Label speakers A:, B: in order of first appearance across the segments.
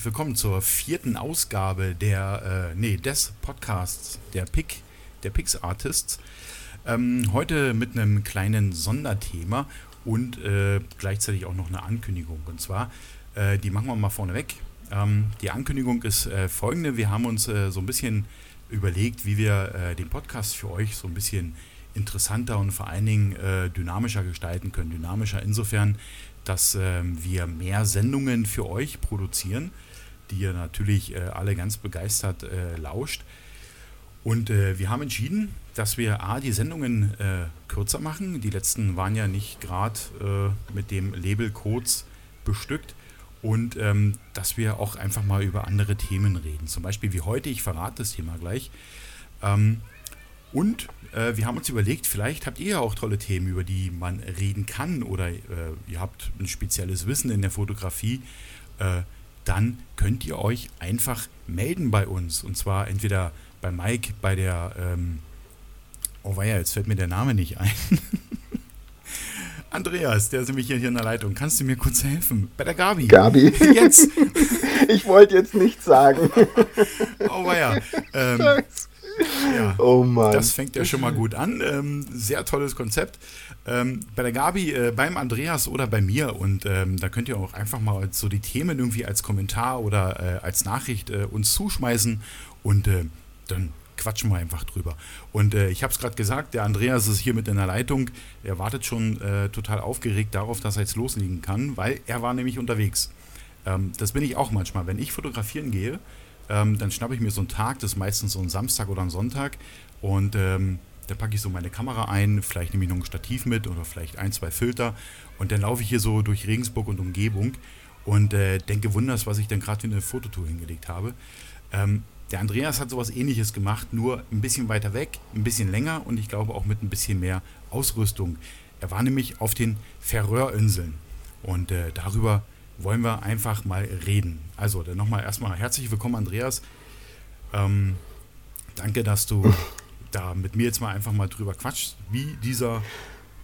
A: Herzlich willkommen zur vierten Ausgabe der, äh, nee, des Podcasts der Pick, der Pix Artists. Ähm, heute mit einem kleinen Sonderthema und äh, gleichzeitig auch noch eine Ankündigung. Und zwar, äh, die machen wir mal vorneweg. Ähm, die Ankündigung ist äh, folgende: Wir haben uns äh, so ein bisschen überlegt, wie wir äh, den Podcast für euch so ein bisschen interessanter und vor allen Dingen dynamischer gestalten können. Dynamischer insofern, dass ähm, wir mehr Sendungen für euch produzieren, die ihr natürlich äh, alle ganz begeistert äh, lauscht. Und äh, wir haben entschieden, dass wir A, die Sendungen kürzer machen. Die letzten waren ja nicht gerade mit dem Label Codes bestückt. Und ähm, dass wir auch einfach mal über andere Themen reden. Zum Beispiel wie heute, ich verrate das Thema gleich. Ähm, und äh, wir haben uns überlegt, vielleicht habt ihr ja auch tolle Themen, über die man reden kann oder äh, ihr habt ein spezielles Wissen in der Fotografie. Äh, dann könnt ihr euch einfach melden bei uns. Und zwar entweder bei Mike, bei der, ähm, oh weia, jetzt fällt mir der Name nicht ein. Andreas, der ist nämlich hier in der Leitung. Kannst du mir kurz helfen? Bei der Gabi.
B: Gabi. Jetzt. ich wollte jetzt nichts sagen.
A: oh weia. Ähm, ja, Mann. Das fängt ja schon mal gut an. Ähm, sehr tolles Konzept. Ähm, bei der Gabi, äh, beim Andreas oder bei mir. Und ähm, da könnt ihr auch einfach mal so die Themen irgendwie als Kommentar oder äh, als Nachricht äh, uns zuschmeißen. Und äh, dann quatschen wir einfach drüber. Und äh, ich habe es gerade gesagt, der Andreas ist hier mit in der Leitung. Er wartet schon äh, total aufgeregt darauf, dass er jetzt loslegen kann, weil er war nämlich unterwegs. Ähm, das bin ich auch manchmal. Wenn ich fotografieren gehe, ähm, dann schnappe ich mir so einen Tag, das ist meistens so ein Samstag oder ein Sonntag. Und ähm, da packe ich so meine Kamera ein, vielleicht nehme ich noch ein Stativ mit oder vielleicht ein, zwei Filter. Und dann laufe ich hier so durch Regensburg und Umgebung und äh, denke wunders, was ich dann gerade für eine Fototour hingelegt habe. Ähm, der Andreas hat sowas ähnliches gemacht, nur ein bisschen weiter weg, ein bisschen länger und ich glaube auch mit ein bisschen mehr Ausrüstung. Er war nämlich auf den Färöerinseln und äh, darüber wollen wir einfach mal reden. Also, dann nochmal erstmal herzlich willkommen, Andreas. Ähm, danke, dass du da mit mir jetzt mal einfach mal drüber quatschst, wie, dieser,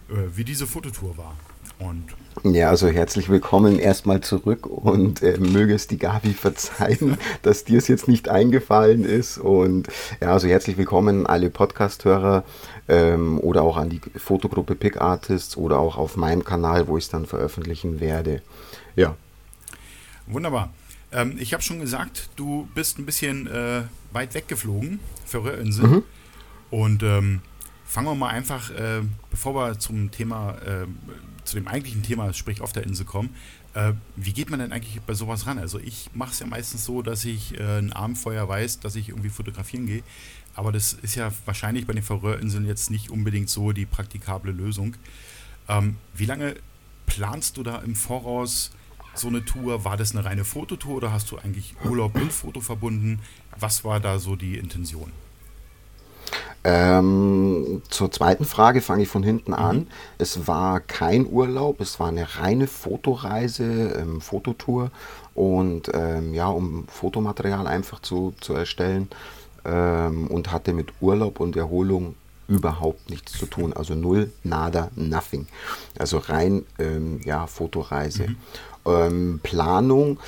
A: äh, wie diese Fototour war.
B: Und ja, also herzlich willkommen erstmal zurück und äh, möge es die Gabi verzeihen, dass dir es jetzt nicht eingefallen ist. Und ja, also herzlich willkommen alle Podcast-Hörer ähm, oder auch an die Fotogruppe Pick Artists oder auch auf meinem Kanal, wo ich es dann veröffentlichen werde. Ja,
A: Wunderbar. Ähm, ich habe schon gesagt, du bist ein bisschen äh, weit weggeflogen, Färöerinsel. Mhm. Und ähm, fangen wir mal einfach, äh, bevor wir zum Thema, äh, zu dem eigentlichen Thema, sprich auf der Insel kommen, äh, wie geht man denn eigentlich bei sowas ran? Also ich mache es ja meistens so, dass ich äh, ein Abendfeuer weiß, dass ich irgendwie fotografieren gehe. Aber das ist ja wahrscheinlich bei den Färöerinseln jetzt nicht unbedingt so die praktikable Lösung. Ähm, wie lange planst du da im Voraus so eine Tour? War das eine reine Fototour oder hast du eigentlich Urlaub und Foto verbunden? Was war da so die Intention?
B: Ähm, zur zweiten Frage fange ich von hinten mhm. an. Es war kein Urlaub, es war eine reine Fotoreise, ähm, Fototour und ähm, ja, um Fotomaterial einfach zu, zu erstellen ähm, und hatte mit Urlaub und Erholung überhaupt nichts zu tun. Also null, nada, nothing. Also rein ähm, ja, Fotoreise. Mhm ähm, Planung,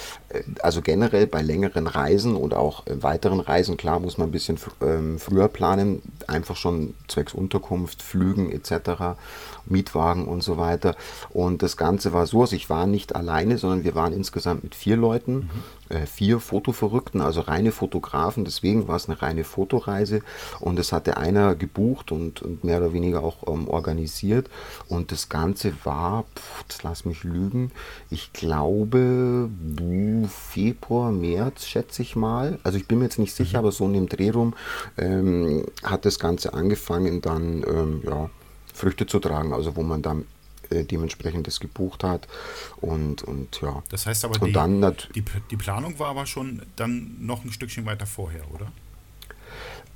B: also generell bei längeren Reisen und auch äh, weiteren Reisen, klar muss man ein bisschen ähm, früher planen, einfach schon zwecks Unterkunft, Flügen etc., Mietwagen und so weiter. Und das Ganze war so, also ich war nicht alleine, sondern wir waren insgesamt mit vier Leuten. Mhm äh, vier Fotoverrückten, also reine Fotografen. Deswegen war es eine reine Fotoreise und das hatte einer gebucht und, und mehr oder weniger auch ähm, organisiert. Und das Ganze war, pff, lass mich lügen, ich glaube Februar, März, schätze ich mal. Also ich bin mir jetzt nicht sicher, mhm. aber so in dem Dreh rum ähm, hat das Ganze angefangen, dann ähm, ja, Früchte zu tragen. Also wo man dann äh, dementsprechend das gebucht hat. Und, und ja.
A: Das heißt aber, die, dann die, die Planung war aber schon dann noch ein Stückchen weiter vorher, oder?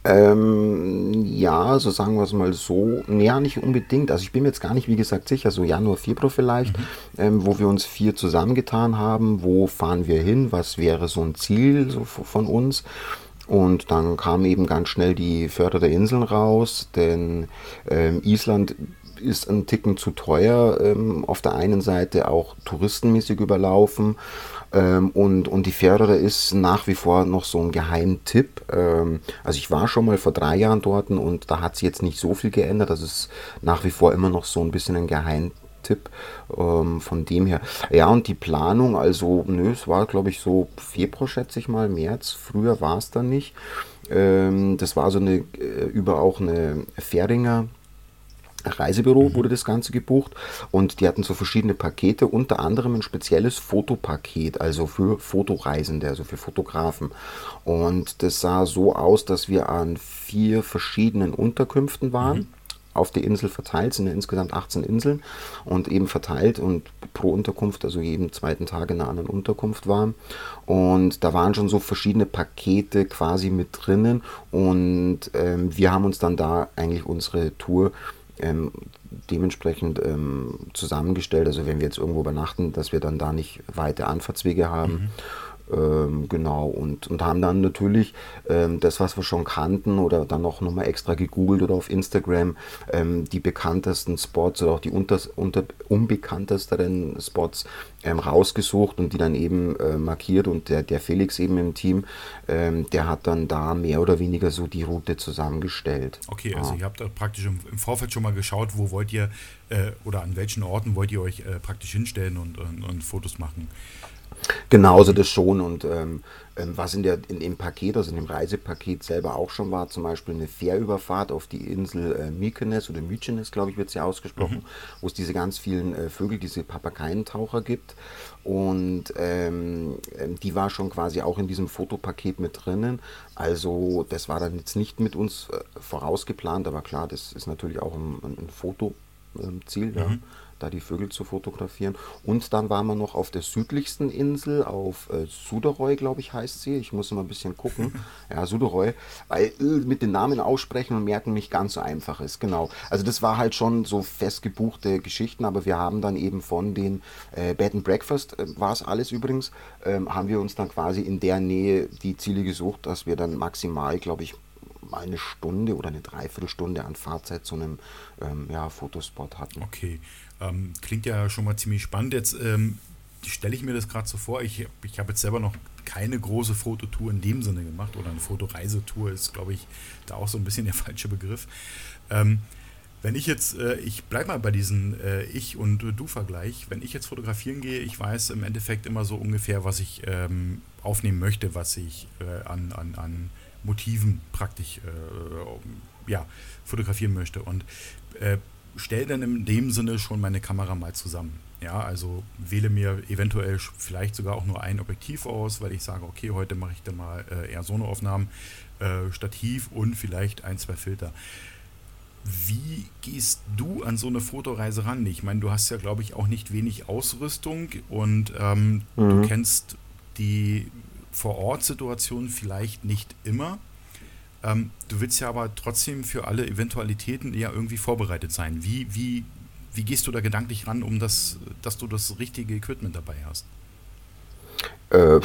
B: Ähm, ja, so sagen wir es mal so. Naja, nicht unbedingt. Also ich bin mir jetzt gar nicht, wie gesagt, sicher, so Januar, Februar vielleicht, mhm. ähm, wo wir uns vier zusammengetan haben. Wo fahren wir hin? Was wäre so ein Ziel so von uns? Und dann kam eben ganz schnell die Förder der Inseln raus, denn ähm, Island ist ein Ticken zu teuer. Ähm, auf der einen Seite auch touristenmäßig überlaufen. Ähm, und, und die Färöer ist nach wie vor noch so ein Geheimtipp. Ähm, also ich war schon mal vor drei Jahren dort und da hat sich jetzt nicht so viel geändert. Das ist nach wie vor immer noch so ein bisschen ein Geheimtipp. Tipp ähm, von dem her. Ja, und die Planung, also, nö, es war, glaube ich, so Februar, schätze ich mal, März. Früher war es dann nicht. Ähm, das war so eine, äh, über auch eine Fähringer Reisebüro wurde das Ganze gebucht und die hatten so verschiedene Pakete, unter anderem ein spezielles Fotopaket, also für Fotoreisende, also für Fotografen. Und das sah so aus, dass wir an vier verschiedenen Unterkünften waren. Mhm auf die Insel verteilt, sind ja insgesamt 18 Inseln und eben verteilt und pro Unterkunft, also jeden zweiten Tag in einer anderen Unterkunft waren. Und da waren schon so verschiedene Pakete quasi mit drinnen und ähm, wir haben uns dann da eigentlich unsere Tour ähm, dementsprechend ähm, zusammengestellt. Also wenn wir jetzt irgendwo übernachten, dass wir dann da nicht weite Anfahrtswege haben. Mhm. Ähm, genau, und, und haben dann natürlich ähm, das, was wir schon kannten oder dann noch nochmal extra gegoogelt oder auf Instagram ähm, die bekanntesten Spots oder auch die unter, unter, unbekanntesteren Spots ähm, rausgesucht und die dann eben äh, markiert und der, der Felix eben im Team, ähm, der hat dann da mehr oder weniger so die Route zusammengestellt.
A: Okay, also ja. ihr habt da praktisch im, im, Vorfeld schon mal geschaut, wo wollt ihr äh, oder an welchen Orten wollt ihr euch äh, praktisch hinstellen und, und, und Fotos machen.
B: Genauso das schon. Und ähm, ähm, was in, der, in dem Paket, also in dem Reisepaket selber auch schon war, zum Beispiel eine Fährüberfahrt auf die Insel äh, Mykonos oder Mykonos, glaube ich, wird sie ausgesprochen, mhm. wo es diese ganz vielen äh, Vögel, diese Papageientaucher gibt. Und ähm, ähm, die war schon quasi auch in diesem Fotopaket mit drinnen. Also das war dann jetzt nicht mit uns äh, vorausgeplant, aber klar, das ist natürlich auch ein, ein Fotoziel. Mhm. Ja da die Vögel zu fotografieren. Und dann waren wir noch auf der südlichsten Insel, auf äh, Suderoy, glaube ich, heißt sie. Ich muss immer ein bisschen gucken. Ja, Suderoy, weil äh, mit den Namen aussprechen und merken nicht ganz so einfach ist. Genau. Also das war halt schon so festgebuchte Geschichten, aber wir haben dann eben von den äh, Bed and Breakfast, äh, war es alles übrigens, ähm, haben wir uns dann quasi in der Nähe die Ziele gesucht, dass wir dann maximal, glaube ich, mal eine Stunde oder eine Dreiviertelstunde an Fahrzeit zu einem ähm, ja, Fotospot hatten.
A: Okay, ähm, klingt ja schon mal ziemlich spannend. Jetzt ähm, stelle ich mir das gerade so vor. Ich, ich habe jetzt selber noch keine große Fototour in dem Sinne gemacht oder eine Fotoreisetour ist, glaube ich, da auch so ein bisschen der falsche Begriff. Ähm, wenn ich jetzt, äh, ich bleibe mal bei diesem äh, Ich- und Du-Vergleich, wenn ich jetzt fotografieren gehe, ich weiß im Endeffekt immer so ungefähr, was ich ähm, aufnehmen möchte, was ich äh, an, an, an Motiven praktisch äh, ja, fotografieren möchte. Und äh, stelle dann in dem Sinne schon meine Kamera mal zusammen. Ja, also wähle mir eventuell vielleicht sogar auch nur ein Objektiv aus, weil ich sage, okay, heute mache ich dann mal äh, eher Sonoaufnahmen, äh, Stativ und vielleicht ein, zwei Filter. Wie gehst du an so eine Fotoreise ran? Ich meine, du hast ja, glaube ich, auch nicht wenig Ausrüstung und ähm, mhm. du kennst die Vor-Ort-Situation vielleicht nicht immer. Ähm, du willst ja aber trotzdem für alle Eventualitäten ja irgendwie vorbereitet sein. Wie, wie, wie gehst du da gedanklich ran, um das, dass du das richtige Equipment dabei hast?
B: Äh,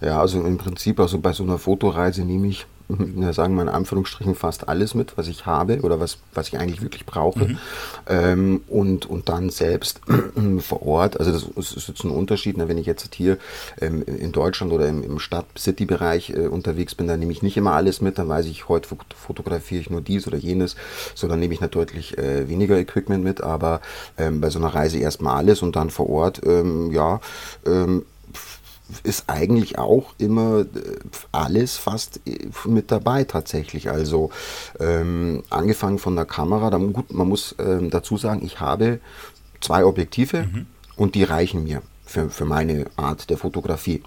B: ja, also im Prinzip, also bei so einer Fotoreise nehme ich sagen wir in Anführungsstrichen fast alles mit, was ich habe oder was, was ich eigentlich wirklich brauche. Mhm. Ähm, und, und dann selbst vor Ort, also das ist jetzt ein Unterschied, ne, wenn ich jetzt hier ähm, in Deutschland oder im, im Stadt-City-Bereich äh, unterwegs bin, dann nehme ich nicht immer alles mit, dann weiß ich, heute fotografiere ich nur dies oder jenes, sondern nehme ich natürlich äh, weniger Equipment mit, aber ähm, bei so einer Reise erstmal alles und dann vor Ort, ähm, ja, ähm, ist eigentlich auch immer äh, alles fast äh, mit dabei tatsächlich. Also ähm, angefangen von der Kamera, dann, gut, man muss ähm, dazu sagen, ich habe zwei Objektive mhm. und die reichen mir für, für meine Art der Fotografie.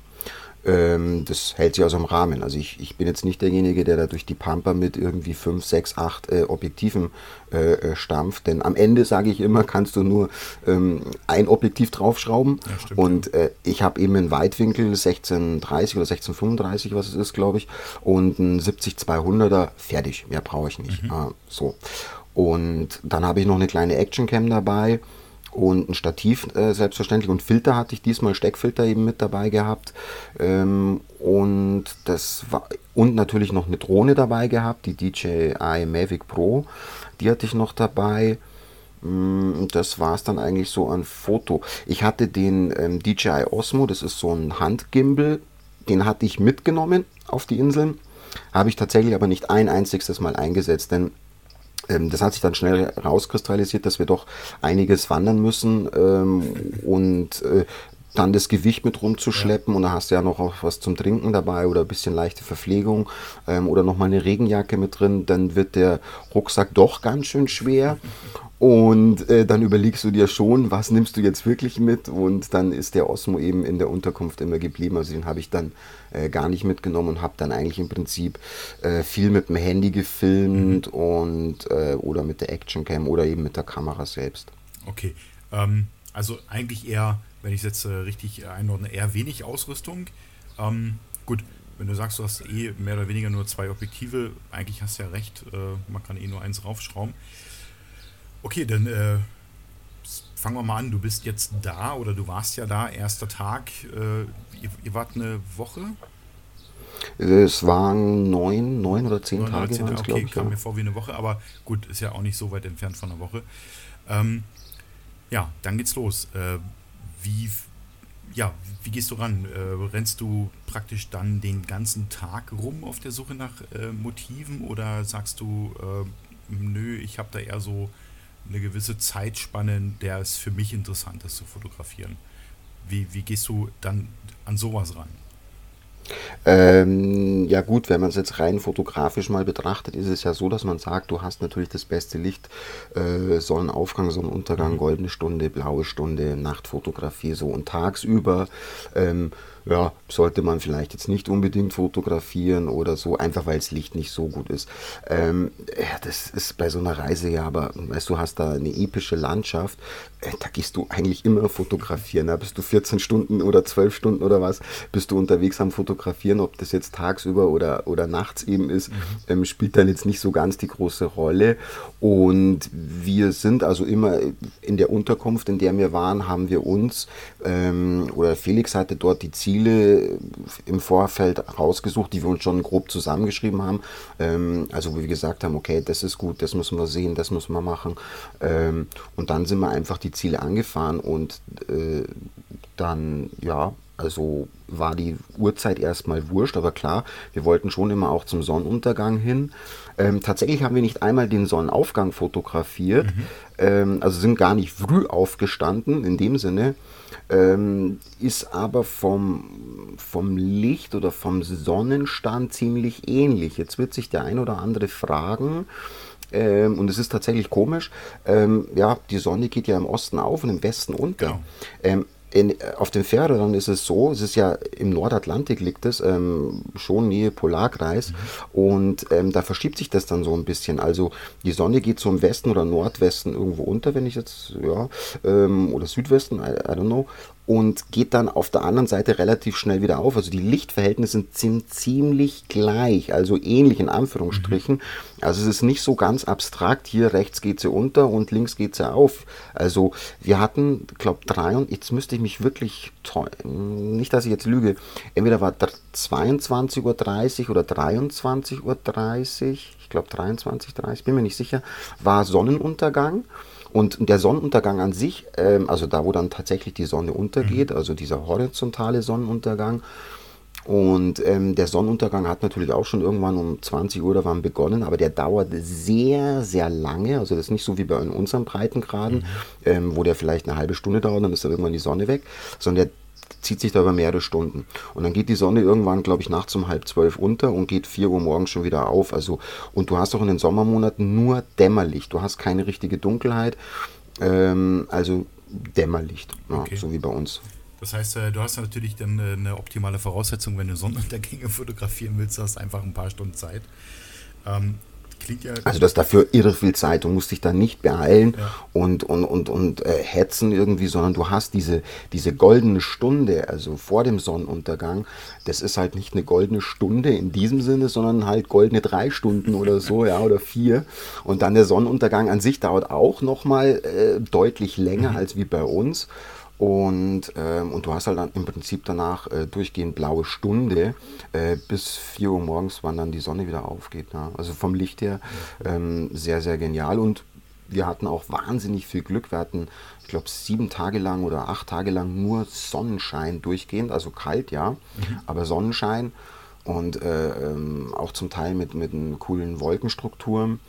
B: Ähm, das hält sich also im Rahmen. Also ich, ich bin jetzt nicht derjenige, der da durch die Pampa mit irgendwie 5, 6, 8 äh, Objektiven äh, äh, stampft. Denn am Ende, sage ich immer, kannst du nur ähm, ein Objektiv draufschrauben. Ja, stimmt, und äh, ich habe eben einen Weitwinkel 1630 oder 1635, was es ist, glaube ich, und ein 70-200er, fertig. Mehr brauche ich nicht. Mhm. Ah, so. Und dann habe ich noch eine kleine Actioncam dabei und ein Stativ äh, selbstverständlich. Und Filter hatte ich diesmal Steckfilter eben mit dabei gehabt. Ähm, und das war und natürlich noch eine Drohne dabei gehabt, die DJI Mavic Pro, die hatte ich noch dabei. Mm, das war es dann eigentlich so an Foto. Ich hatte den ähm, DJI Osmo, das ist so ein Handgimbal, den hatte ich mitgenommen auf die Inseln, habe ich tatsächlich aber nicht ein einziges Mal eingesetzt, denn das hat sich dann schnell rauskristallisiert, dass wir doch einiges wandern müssen ähm, und äh, dann das Gewicht mit rumzuschleppen und da hast du ja noch auch was zum Trinken dabei oder ein bisschen leichte Verpflegung ähm, oder nochmal eine Regenjacke mit drin, dann wird der Rucksack doch ganz schön schwer und äh, dann überlegst du dir schon, was nimmst du jetzt wirklich mit und dann ist der Osmo eben in der Unterkunft immer geblieben, also den habe ich dann äh, gar nicht mitgenommen und habe dann eigentlich im Prinzip äh, viel mit dem Handy gefilmt mhm. und äh, oder mit der Actioncam oder eben mit der Kamera selbst.
A: Okay, ähm, also eigentlich eher wenn ich es jetzt äh, richtig einordne, eher wenig Ausrüstung. Ähm, gut, wenn du sagst, du hast eh mehr oder weniger nur zwei Objektive, eigentlich hast du ja recht, äh, man kann eh nur eins raufschrauben. Okay, dann äh, fangen wir mal an. Du bist jetzt da oder du warst ja da, erster Tag. Äh, ihr, ihr, wart eine Woche?
B: Es waren neun, neun oder zehn neun Tage.
A: Oder zehn, okay, ich, kam ja. mir vor wie eine Woche, aber gut, ist ja auch nicht so weit entfernt von einer Woche. Ähm, ja, dann geht's los. Äh, wie, ja, wie gehst du ran? Äh, rennst du praktisch dann den ganzen Tag rum auf der Suche nach äh, Motiven oder sagst du, äh, nö, ich habe da eher so eine gewisse Zeitspanne, der es für mich interessant ist zu fotografieren? Wie, wie gehst du dann an sowas ran?
B: Ähm, ja gut, wenn man es jetzt rein fotografisch mal betrachtet, ist es ja so, dass man sagt, du hast natürlich das beste Licht, äh, Sonnenaufgang, Sonnenuntergang, mhm. goldene Stunde, blaue Stunde, Nachtfotografie so und tagsüber ähm, ja, sollte man vielleicht jetzt nicht unbedingt fotografieren oder so, einfach weil das Licht nicht so gut ist. Ähm, ja, das ist bei so einer Reise ja, aber weißt du, hast da eine epische Landschaft, äh, da gehst du eigentlich immer fotografieren. Da bist du 14 Stunden oder 12 Stunden oder was, bist du unterwegs am Fotografieren, ob das jetzt tagsüber oder, oder nachts eben ist, mhm. ähm, spielt dann jetzt nicht so ganz die große Rolle. Und wir sind also immer in der Unterkunft, in der wir waren, haben wir uns, ähm, oder Felix hatte dort die Ziele, Ziele im Vorfeld rausgesucht, die wir uns schon grob zusammengeschrieben haben. Ähm, also wo wir gesagt haben, okay, das ist gut, das müssen wir sehen, das müssen wir machen. Ähm, und dann sind wir einfach die Ziele angefahren und äh, dann, ja, also war die Uhrzeit erstmal wurscht, aber klar, wir wollten schon immer auch zum Sonnenuntergang hin. Ähm, tatsächlich haben wir nicht einmal den Sonnenaufgang fotografiert, mhm. ähm, also sind gar nicht früh aufgestanden in dem Sinne, ähm, ist aber vom, vom Licht oder vom Sonnenstand ziemlich ähnlich. Jetzt wird sich der ein oder andere fragen, ähm, und es ist tatsächlich komisch, ähm, ja, die Sonne geht ja im Osten auf und im Westen unter. Genau. In, auf dem Fährern ist es so, es ist ja im Nordatlantik liegt es, ähm, schon Nähe Polarkreis mhm. und ähm, da verschiebt sich das dann so ein bisschen. Also die Sonne geht im Westen oder Nordwesten irgendwo unter, wenn ich jetzt, ja, ähm, oder Südwesten, I, I don't know und geht dann auf der anderen Seite relativ schnell wieder auf. Also die Lichtverhältnisse sind ziemlich gleich, also ähnlich in Anführungsstrichen. Mhm. Also es ist nicht so ganz abstrakt, hier rechts geht sie unter und links geht sie auf. Also wir hatten, glaube drei und jetzt müsste ich mich wirklich, nicht dass ich jetzt lüge, entweder war 22.30 Uhr oder 23.30 Uhr, ich glaube 23.30 bin mir nicht sicher, war Sonnenuntergang. Und der Sonnenuntergang an sich, ähm, also da, wo dann tatsächlich die Sonne untergeht, mhm. also dieser horizontale Sonnenuntergang, und ähm, der Sonnenuntergang hat natürlich auch schon irgendwann um 20 Uhr wann begonnen, aber der dauert sehr, sehr lange. Also das ist nicht so wie bei unseren Breitengraden, mhm. ähm, wo der vielleicht eine halbe Stunde dauert, dann ist dann irgendwann die Sonne weg, sondern der zieht sich da über mehrere Stunden. Und dann geht die Sonne irgendwann, glaube ich, nachts um halb zwölf unter und geht vier Uhr morgens schon wieder auf. Also, und du hast auch in den Sommermonaten nur Dämmerlicht. Du hast keine richtige Dunkelheit. Ähm, also Dämmerlicht, okay. ja, so wie bei uns.
A: Das heißt, äh, du hast natürlich dann äh, eine optimale Voraussetzung, wenn du Sonnenuntergänge fotografieren willst, hast einfach ein paar Stunden Zeit. Ähm,
B: Klingt ja also das dafür irre viel Zeit. Du musst dich da nicht beeilen ja. und, und, und, und äh, hetzen irgendwie, sondern du hast diese, diese goldene Stunde, also vor dem Sonnenuntergang. Das ist halt nicht eine goldene Stunde in diesem Sinne, sondern halt goldene drei Stunden oder so, ja, oder vier. Und dann der Sonnenuntergang an sich dauert auch nochmal äh, deutlich länger mhm. als wie bei uns. Und, ähm, und du hast halt dann im Prinzip danach äh, durchgehend blaue Stunde äh, bis 4 Uhr morgens, wann dann die Sonne wieder aufgeht. Ne? Also vom Licht her ähm, sehr, sehr genial. Und wir hatten auch wahnsinnig viel Glück. Wir hatten, ich glaube, sieben Tage lang oder acht Tage lang nur Sonnenschein durchgehend, also kalt, ja, mhm. aber Sonnenschein und äh, ähm, auch zum Teil mit, mit coolen Wolkenstrukturen,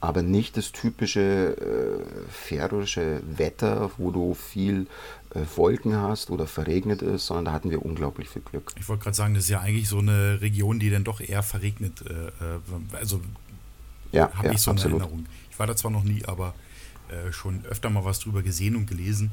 B: aber nicht das typische äh, fährische Wetter, wo du viel äh, Wolken hast oder verregnet ist, sondern da hatten wir unglaublich viel Glück.
A: Ich wollte gerade sagen, das ist ja eigentlich so eine Region, die dann doch eher verregnet, äh, äh, also
B: ja, habe ja, ich
A: so eine absolut. Erinnerung. Ich war da zwar noch nie, aber äh, schon öfter mal was drüber gesehen und gelesen.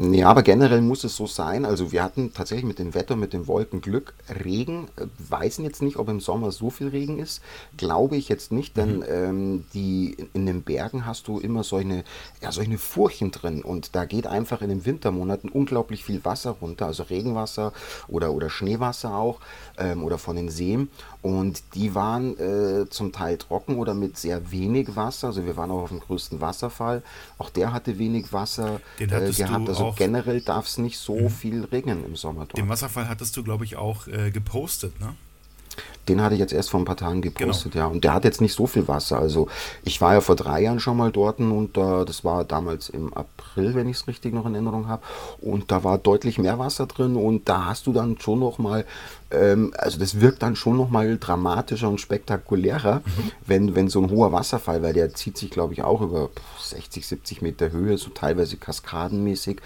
B: Ja, aber generell muss es so sein. Also wir hatten tatsächlich mit dem Wetter, mit den Wolken Glück. Regen, äh, weiß jetzt nicht, ob im Sommer so viel Regen ist. Glaube ich jetzt nicht, denn mhm. ähm, die, in den Bergen hast du immer solche, ja, solche Furchen drin. Und da geht einfach in den Wintermonaten unglaublich viel Wasser runter, also Regenwasser oder, oder Schneewasser auch ähm, oder von den Seen. Und die waren äh, zum Teil trocken oder mit sehr wenig Wasser. Also wir waren auch auf dem größten Wasserfall. Auch der hatte wenig Wasser
A: äh, gehabt.
B: Also generell darf es nicht so mhm. viel regnen im Sommer
A: dort. Den Wasserfall hattest du, glaube ich, auch äh, gepostet, ne?
B: Den hatte ich jetzt erst vor ein paar Tagen gepostet, genau. ja. Und der hat jetzt nicht so viel Wasser. Also ich war ja vor drei Jahren schon mal dort und äh, das war damals im April, wenn ich es richtig noch in Erinnerung habe. Und da war deutlich mehr Wasser drin und da hast du dann schon noch mal, ähm, also das wirkt dann schon noch mal dramatischer und spektakulärer, mhm. wenn, wenn so ein hoher Wasserfall, weil der zieht sich, glaube ich, auch über 60, 70 Meter Höhe, so teilweise kaskadenmäßig.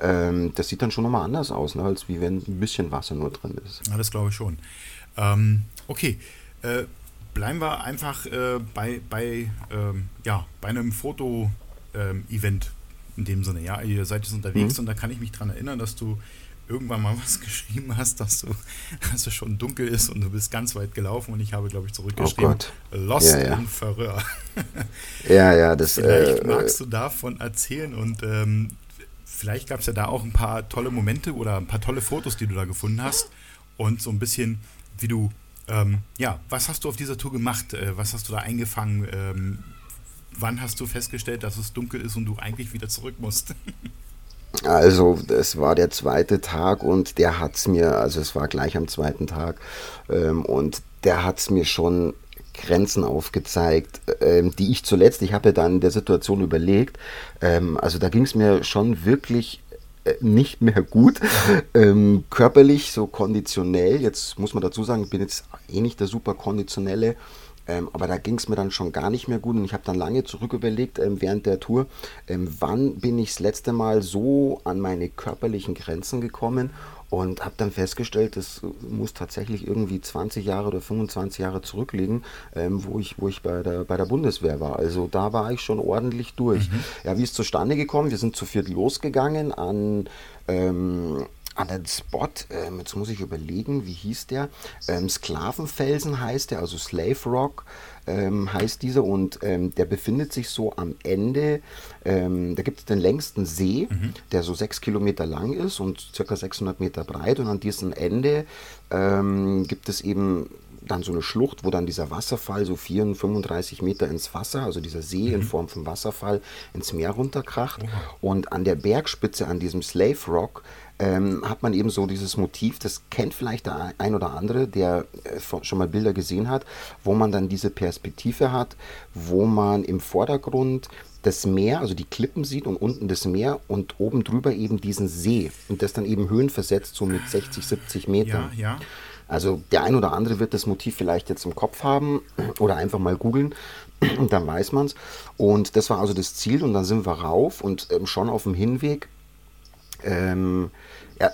B: Ähm, das sieht dann schon nochmal anders aus, ne, als wie wenn ein bisschen Wasser nur drin ist.
A: Ja, das glaube ich schon. Ähm, okay, äh, bleiben wir einfach äh, bei, bei, ähm, ja, bei einem Foto-Event ähm, in dem Sinne. Ja, ihr seid jetzt unterwegs mhm. und da kann ich mich daran erinnern, dass du irgendwann mal was geschrieben hast, dass, du, dass es schon dunkel ist und du bist ganz weit gelaufen und ich habe, glaube ich, zurückgeschrieben,
B: oh
A: Lost ja, ja. in Verröhr.
B: ja, ja, das...
A: Vielleicht äh, magst du davon erzählen und ähm, vielleicht gab es ja da auch ein paar tolle Momente oder ein paar tolle Fotos, die du da gefunden hast und so ein bisschen wie du, ähm, ja, was hast du auf dieser Tour gemacht? Äh, was hast du da eingefangen? Ähm, wann hast du festgestellt, dass es dunkel ist und du eigentlich wieder zurück musst?
B: Also, es war der zweite Tag und der hat es mir, also es war gleich am zweiten Tag, ähm, und der hat es mir schon Grenzen aufgezeigt, ähm, die ich zuletzt, ich habe ja dann in der Situation überlegt, ähm, also da ging es mir schon wirklich äh, nicht mehr gut. Ähm, körperlich, so konditionell, jetzt muss man dazu sagen, ich bin jetzt eh nicht der super konditionelle, ähm, aber da ging es mir dann schon gar nicht mehr gut und ich habe dann lange zurück überlegt ähm, während der Tour, ähm, wann bin ich das letzte Mal so an meine körperlichen Grenzen gekommen und habe dann festgestellt, das muss tatsächlich irgendwie 20 Jahre oder 25 Jahre zurückliegen, ähm, wo ich, wo ich bei, der, bei der Bundeswehr war. Also da war ich schon ordentlich durch. Mhm. Ja, wie ist zustande gekommen? Wir sind zu viert losgegangen an ähm, an den Spot, ähm, jetzt muss ich überlegen, wie hieß der? Ähm, Sklavenfelsen heißt der, also Slave Rock ähm, heißt dieser und ähm, der befindet sich so am Ende, ähm, da gibt es den längsten See, mhm. der so sechs Kilometer lang ist und circa 600 Meter breit und an diesem Ende ähm, gibt es eben dann so eine Schlucht, wo dann dieser Wasserfall so 34, 35 Meter ins Wasser, also dieser See mhm. in Form von Wasserfall, ins Meer runterkracht. Oh. Und an der Bergspitze, an diesem Slave Rock, ähm, hat man eben so dieses Motiv, das kennt vielleicht der ein oder andere, der äh, schon mal Bilder gesehen hat, wo man dann diese Perspektive hat, wo man im Vordergrund das Meer, also die Klippen sieht und unten das Meer und oben drüber eben diesen See und das dann eben höhenversetzt so mit 60, 70 Metern.
A: Ja, ja.
B: Also der ein oder andere wird das Motiv vielleicht jetzt im Kopf haben oder einfach mal googeln und dann weiß man es. Und das war also das Ziel und dann sind wir rauf und ähm, schon auf dem Hinweg ähm,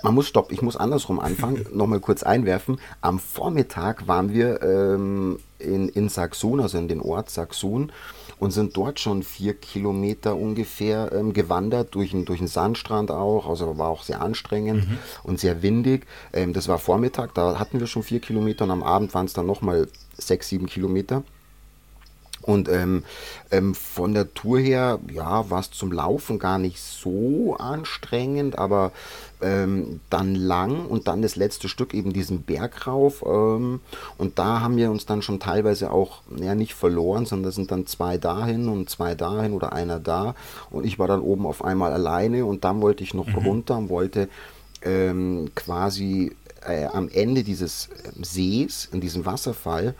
B: man muss stopp, ich muss andersrum anfangen, nochmal kurz einwerfen. Am Vormittag waren wir ähm, in, in Saxon, also in den Ort Saxon, und sind dort schon vier Kilometer ungefähr ähm, gewandert, durch, durch einen Sandstrand auch, also war auch sehr anstrengend mhm. und sehr windig. Ähm, das war Vormittag, da hatten wir schon vier Kilometer und am Abend waren es dann nochmal sechs, sieben Kilometer. Und ähm, ähm, von der Tour her, ja, war es zum Laufen gar nicht so anstrengend, aber ähm, dann lang und dann das letzte Stück eben diesen Berg rauf. Ähm, und da haben wir uns dann schon teilweise auch, ja, nicht verloren, sondern sind dann zwei dahin und zwei dahin oder einer da. Und ich war dann oben auf einmal alleine und dann wollte ich noch mhm. runter und wollte ähm, quasi äh, am Ende dieses Sees, in diesem Wasserfall,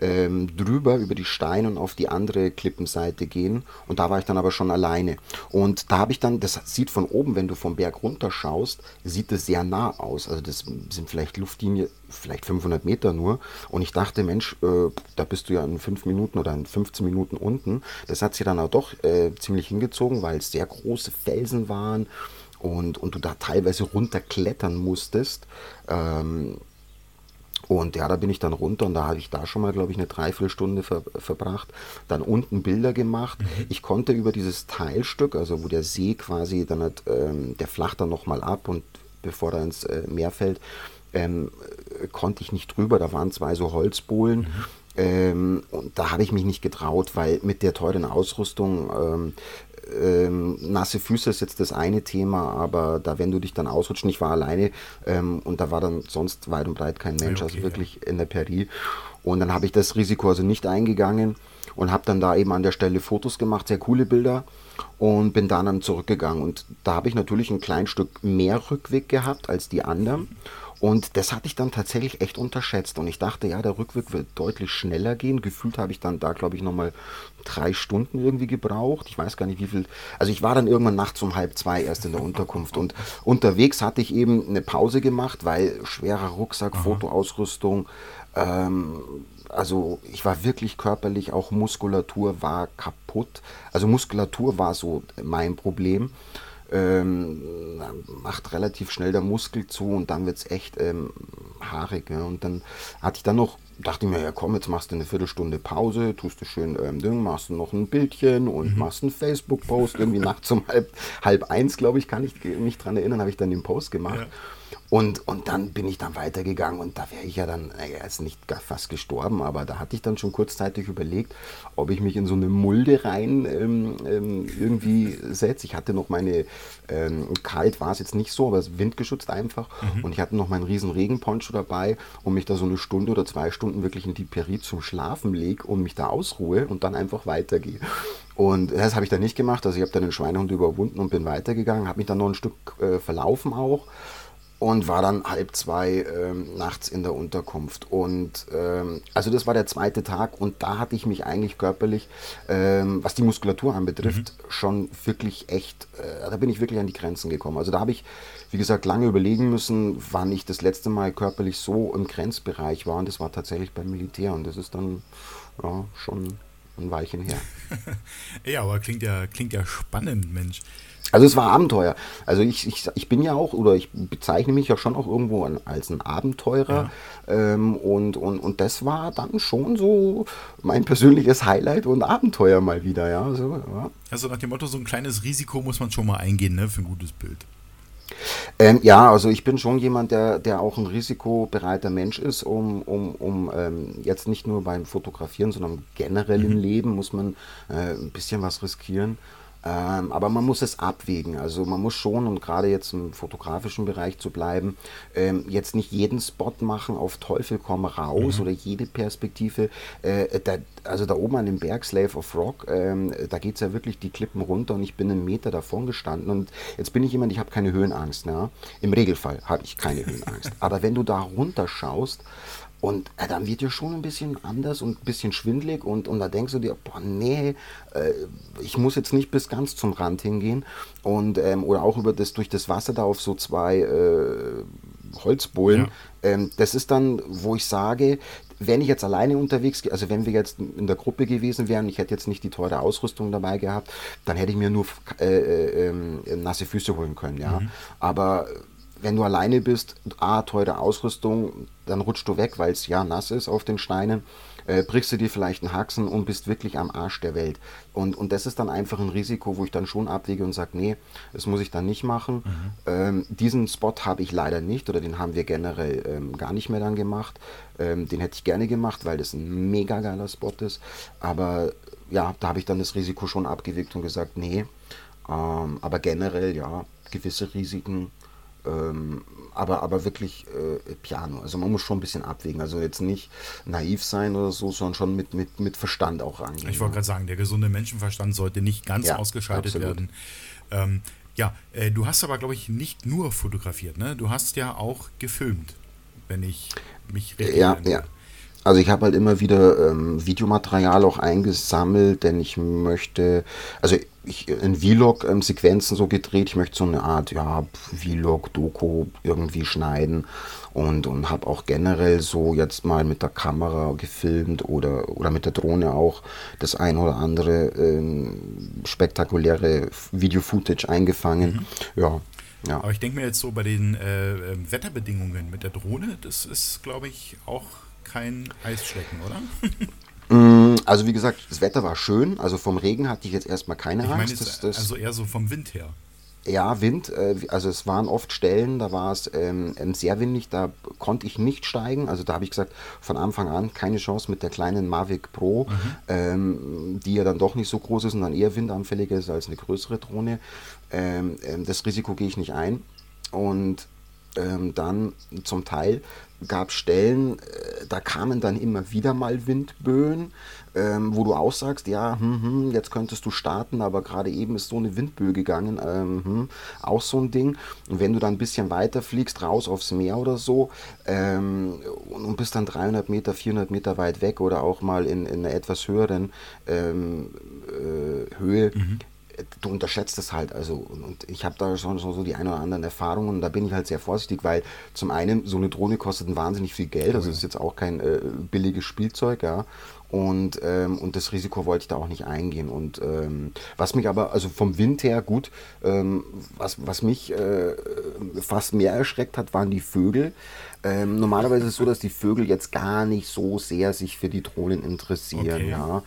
B: ähm, drüber über die Steine und auf die andere Klippenseite gehen. Und da war ich dann aber schon alleine. Und da habe ich dann, das sieht von oben, wenn du vom Berg runter schaust, sieht das sehr nah aus. Also das sind vielleicht Luftlinie, vielleicht 500 Meter nur. Und ich dachte, Mensch, äh, da bist du ja in 5 Minuten oder in 15 Minuten unten. Das hat sich dann auch doch äh, ziemlich hingezogen, weil es sehr große Felsen waren und, und du da teilweise runterklettern musstest. Ähm, und ja, da bin ich dann runter und da habe ich da schon mal, glaube ich, eine Dreiviertelstunde ver verbracht. Dann unten Bilder gemacht. Mhm. Ich konnte über dieses Teilstück, also wo der See quasi dann hat, ähm, der flacht dann nochmal ab und bevor er ins äh, Meer fällt, ähm, konnte ich nicht drüber. Da waren zwei so Holzbohlen. Mhm. Ähm, und da habe ich mich nicht getraut, weil mit der teuren Ausrüstung ähm, ähm, nasse Füße ist jetzt das eine Thema, aber da, wenn du dich dann ausrutschen, ich war alleine ähm, und da war dann sonst weit und breit kein Mensch, also okay, also wirklich ja. in der Peri. Und dann habe ich das Risiko also nicht eingegangen und habe dann da eben an der Stelle Fotos gemacht, sehr coole Bilder und bin dann, dann zurückgegangen. Und da habe ich natürlich ein klein Stück mehr Rückweg gehabt als die anderen. Und das hatte ich dann tatsächlich echt unterschätzt. Und ich dachte, ja, der Rückweg wird deutlich schneller gehen. Gefühlt habe ich dann da, glaube ich, nochmal drei Stunden irgendwie gebraucht. Ich weiß gar nicht, wie viel. Also ich war dann irgendwann nachts um halb zwei erst in der Unterkunft. Und unterwegs hatte ich eben eine Pause gemacht, weil schwerer Rucksack, Aha. Fotoausrüstung. Ähm, also ich war wirklich körperlich, auch Muskulatur war kaputt. Also Muskulatur war so mein Problem ähm, macht relativ schnell der Muskel zu und dann wird es echt ähm, haarig. Ja. Und dann hatte ich dann noch, dachte ich mir, ja komm, jetzt machst du eine Viertelstunde Pause, tust du schön ähm, Ding, machst du noch ein Bildchen und mhm. machst einen Facebook-Post, irgendwie nachts um halb, halb eins, glaube ich, kann ich mich dran erinnern, habe ich dann den Post gemacht. Ja. Und, und dann bin ich dann weitergegangen und da wäre ich ja dann, naja, ist nicht fast gestorben, aber da hatte ich dann schon kurzzeitig überlegt, ob ich mich in so eine Mulde rein ähm, ähm, irgendwie setze. Ich hatte noch meine, ähm, kalt war es jetzt nicht so, aber es windgeschützt einfach. Mhm. Und ich hatte noch meinen riesen Regenponcho dabei und mich da so eine Stunde oder zwei Stunden wirklich in die Peri zum Schlafen lege und mich da ausruhe und dann einfach weitergehe. Und das habe ich dann nicht gemacht. Also ich habe dann den Schweinehund überwunden und bin weitergegangen, habe mich dann noch ein Stück äh, verlaufen auch und war dann halb zwei ähm, nachts in der Unterkunft. Und ähm, also das war der zweite Tag und da hatte ich mich eigentlich körperlich, ähm, was die Muskulatur anbetrifft, mhm. schon wirklich echt, äh, da bin ich wirklich an die Grenzen gekommen. Also da habe ich, wie gesagt, lange überlegen müssen, wann ich das letzte Mal körperlich so im Grenzbereich war. Und das war tatsächlich beim Militär und das ist dann ja, schon ein Weilchen her.
A: ja, aber klingt ja, klingt ja spannend, Mensch.
B: Also es war Abenteuer. Also ich, ich, ich bin ja auch, oder ich bezeichne mich ja schon auch irgendwo an, als ein Abenteurer. Ja. Ähm, und, und, und das war dann schon so mein persönliches Highlight und Abenteuer mal wieder. Ja, so, ja.
A: Also nach dem Motto, so ein kleines Risiko muss man schon mal eingehen ne, für ein gutes Bild.
B: Ähm, ja, also ich bin schon jemand, der, der auch ein risikobereiter Mensch ist, um, um, um ähm, jetzt nicht nur beim Fotografieren, sondern generell mhm. im Leben muss man äh, ein bisschen was riskieren. Ähm, aber man muss es abwägen. Also man muss schon, und gerade jetzt im fotografischen Bereich zu bleiben, ähm, jetzt nicht jeden Spot machen auf Teufel komm raus mhm. oder jede Perspektive. Äh, da, also da oben an dem Berg Slave of Rock, ähm, da geht es ja wirklich die Klippen runter und ich bin einen Meter davon gestanden. Und jetzt bin ich jemand, ich habe keine Höhenangst. Ne? Im Regelfall habe ich keine Höhenangst. Aber wenn du da runter schaust, und äh, dann wird dir schon ein bisschen anders und ein bisschen schwindlig und, und da denkst du dir, boah, nee, äh, ich muss jetzt nicht bis ganz zum Rand hingehen. Und, ähm, oder auch über das, durch das Wasser da auf so zwei äh, Holzbohlen. Ja. Ähm, das ist dann, wo ich sage, wenn ich jetzt alleine unterwegs, also wenn wir jetzt in der Gruppe gewesen wären, ich hätte jetzt nicht die teure Ausrüstung dabei gehabt, dann hätte ich mir nur äh, äh, ähm, nasse Füße holen können, ja. Mhm. Aber wenn du alleine bist, A, teure Ausrüstung, dann rutschst du weg, weil es ja nass ist auf den Steinen, äh, brichst du dir vielleicht einen Haxen und bist wirklich am Arsch der Welt. Und, und das ist dann einfach ein Risiko, wo ich dann schon abwege und sage, nee, das muss ich dann nicht machen. Mhm. Ähm, diesen Spot habe ich leider nicht oder den haben wir generell ähm, gar nicht mehr dann gemacht. Ähm, den hätte ich gerne gemacht, weil das ein mega geiler Spot ist. Aber ja, da habe ich dann das Risiko schon abgewegt und gesagt, nee. Ähm, aber generell, ja, gewisse Risiken ähm, aber, aber wirklich äh, Piano. Also man muss schon ein bisschen abwägen. Also jetzt nicht naiv sein oder so, sondern schon mit, mit, mit Verstand auch rangehen.
A: Ich wollte gerade sagen, der gesunde Menschenverstand sollte nicht ganz ja, ausgeschaltet absolut. werden. Ähm, ja, äh, du hast aber, glaube ich, nicht nur fotografiert, ne? Du hast ja auch gefilmt, wenn ich mich
B: richtig Ja, erinnere. ja. Also ich habe halt immer wieder ähm, Videomaterial auch eingesammelt, denn ich möchte, also ich in Vlog-Sequenzen so gedreht, ich möchte so eine Art, ja, Vlog-Doku irgendwie schneiden und, und habe auch generell so jetzt mal mit der Kamera gefilmt oder, oder mit der Drohne auch das ein oder andere ähm, spektakuläre Video-Footage eingefangen. Mhm. Ja,
A: ja. Aber ich denke mir jetzt so bei den äh, ähm, Wetterbedingungen mit der Drohne, das ist, glaube ich, auch kein Eisschlecken, oder?
B: Also wie gesagt, das Wetter war schön. Also vom Regen hatte ich jetzt erstmal keine ich Angst. Meine,
A: das, das also eher so vom Wind her.
B: Ja, Wind. Äh, also es waren oft Stellen, da war es ähm, ähm, sehr windig, da konnte ich nicht steigen. Also da habe ich gesagt, von Anfang an keine Chance mit der kleinen Mavic Pro, mhm. ähm, die ja dann doch nicht so groß ist und dann eher windanfälliger ist als eine größere Drohne. Ähm, ähm das Risiko gehe ich nicht ein. Und ähm, dann zum Teil gab Stellen, äh, da kamen dann immer wieder mal Windböen, ähm, wo du auch sagst, ja, hm, hm, jetzt könntest du starten, aber gerade eben ist so eine Windböe gegangen, ähm, hm, auch so ein Ding. Und wenn du dann ein bisschen weiter fliegst, raus aufs Meer oder so, ähm, und bist dann 300 Meter, 400 Meter weit weg oder auch mal in, in einer etwas höheren ähm, äh, Höhe, mhm du unterschätzt es halt. Also, und ich habe da schon, schon, so die ein oder anderen Erfahrungen und da bin ich halt sehr vorsichtig, weil zum einen so eine Drohne kostet wahnsinnig viel Geld, also es ist jetzt auch kein äh, billiges Spielzeug, ja. Und, ähm, und das Risiko wollte ich da auch nicht eingehen. Und ähm, was mich aber, also vom Wind her gut, ähm, was, was mich äh, fast mehr erschreckt hat, waren die Vögel. Ähm, normalerweise ist es so, dass die Vögel jetzt gar nicht so sehr sich für die Drohnen interessieren. Okay. Ja.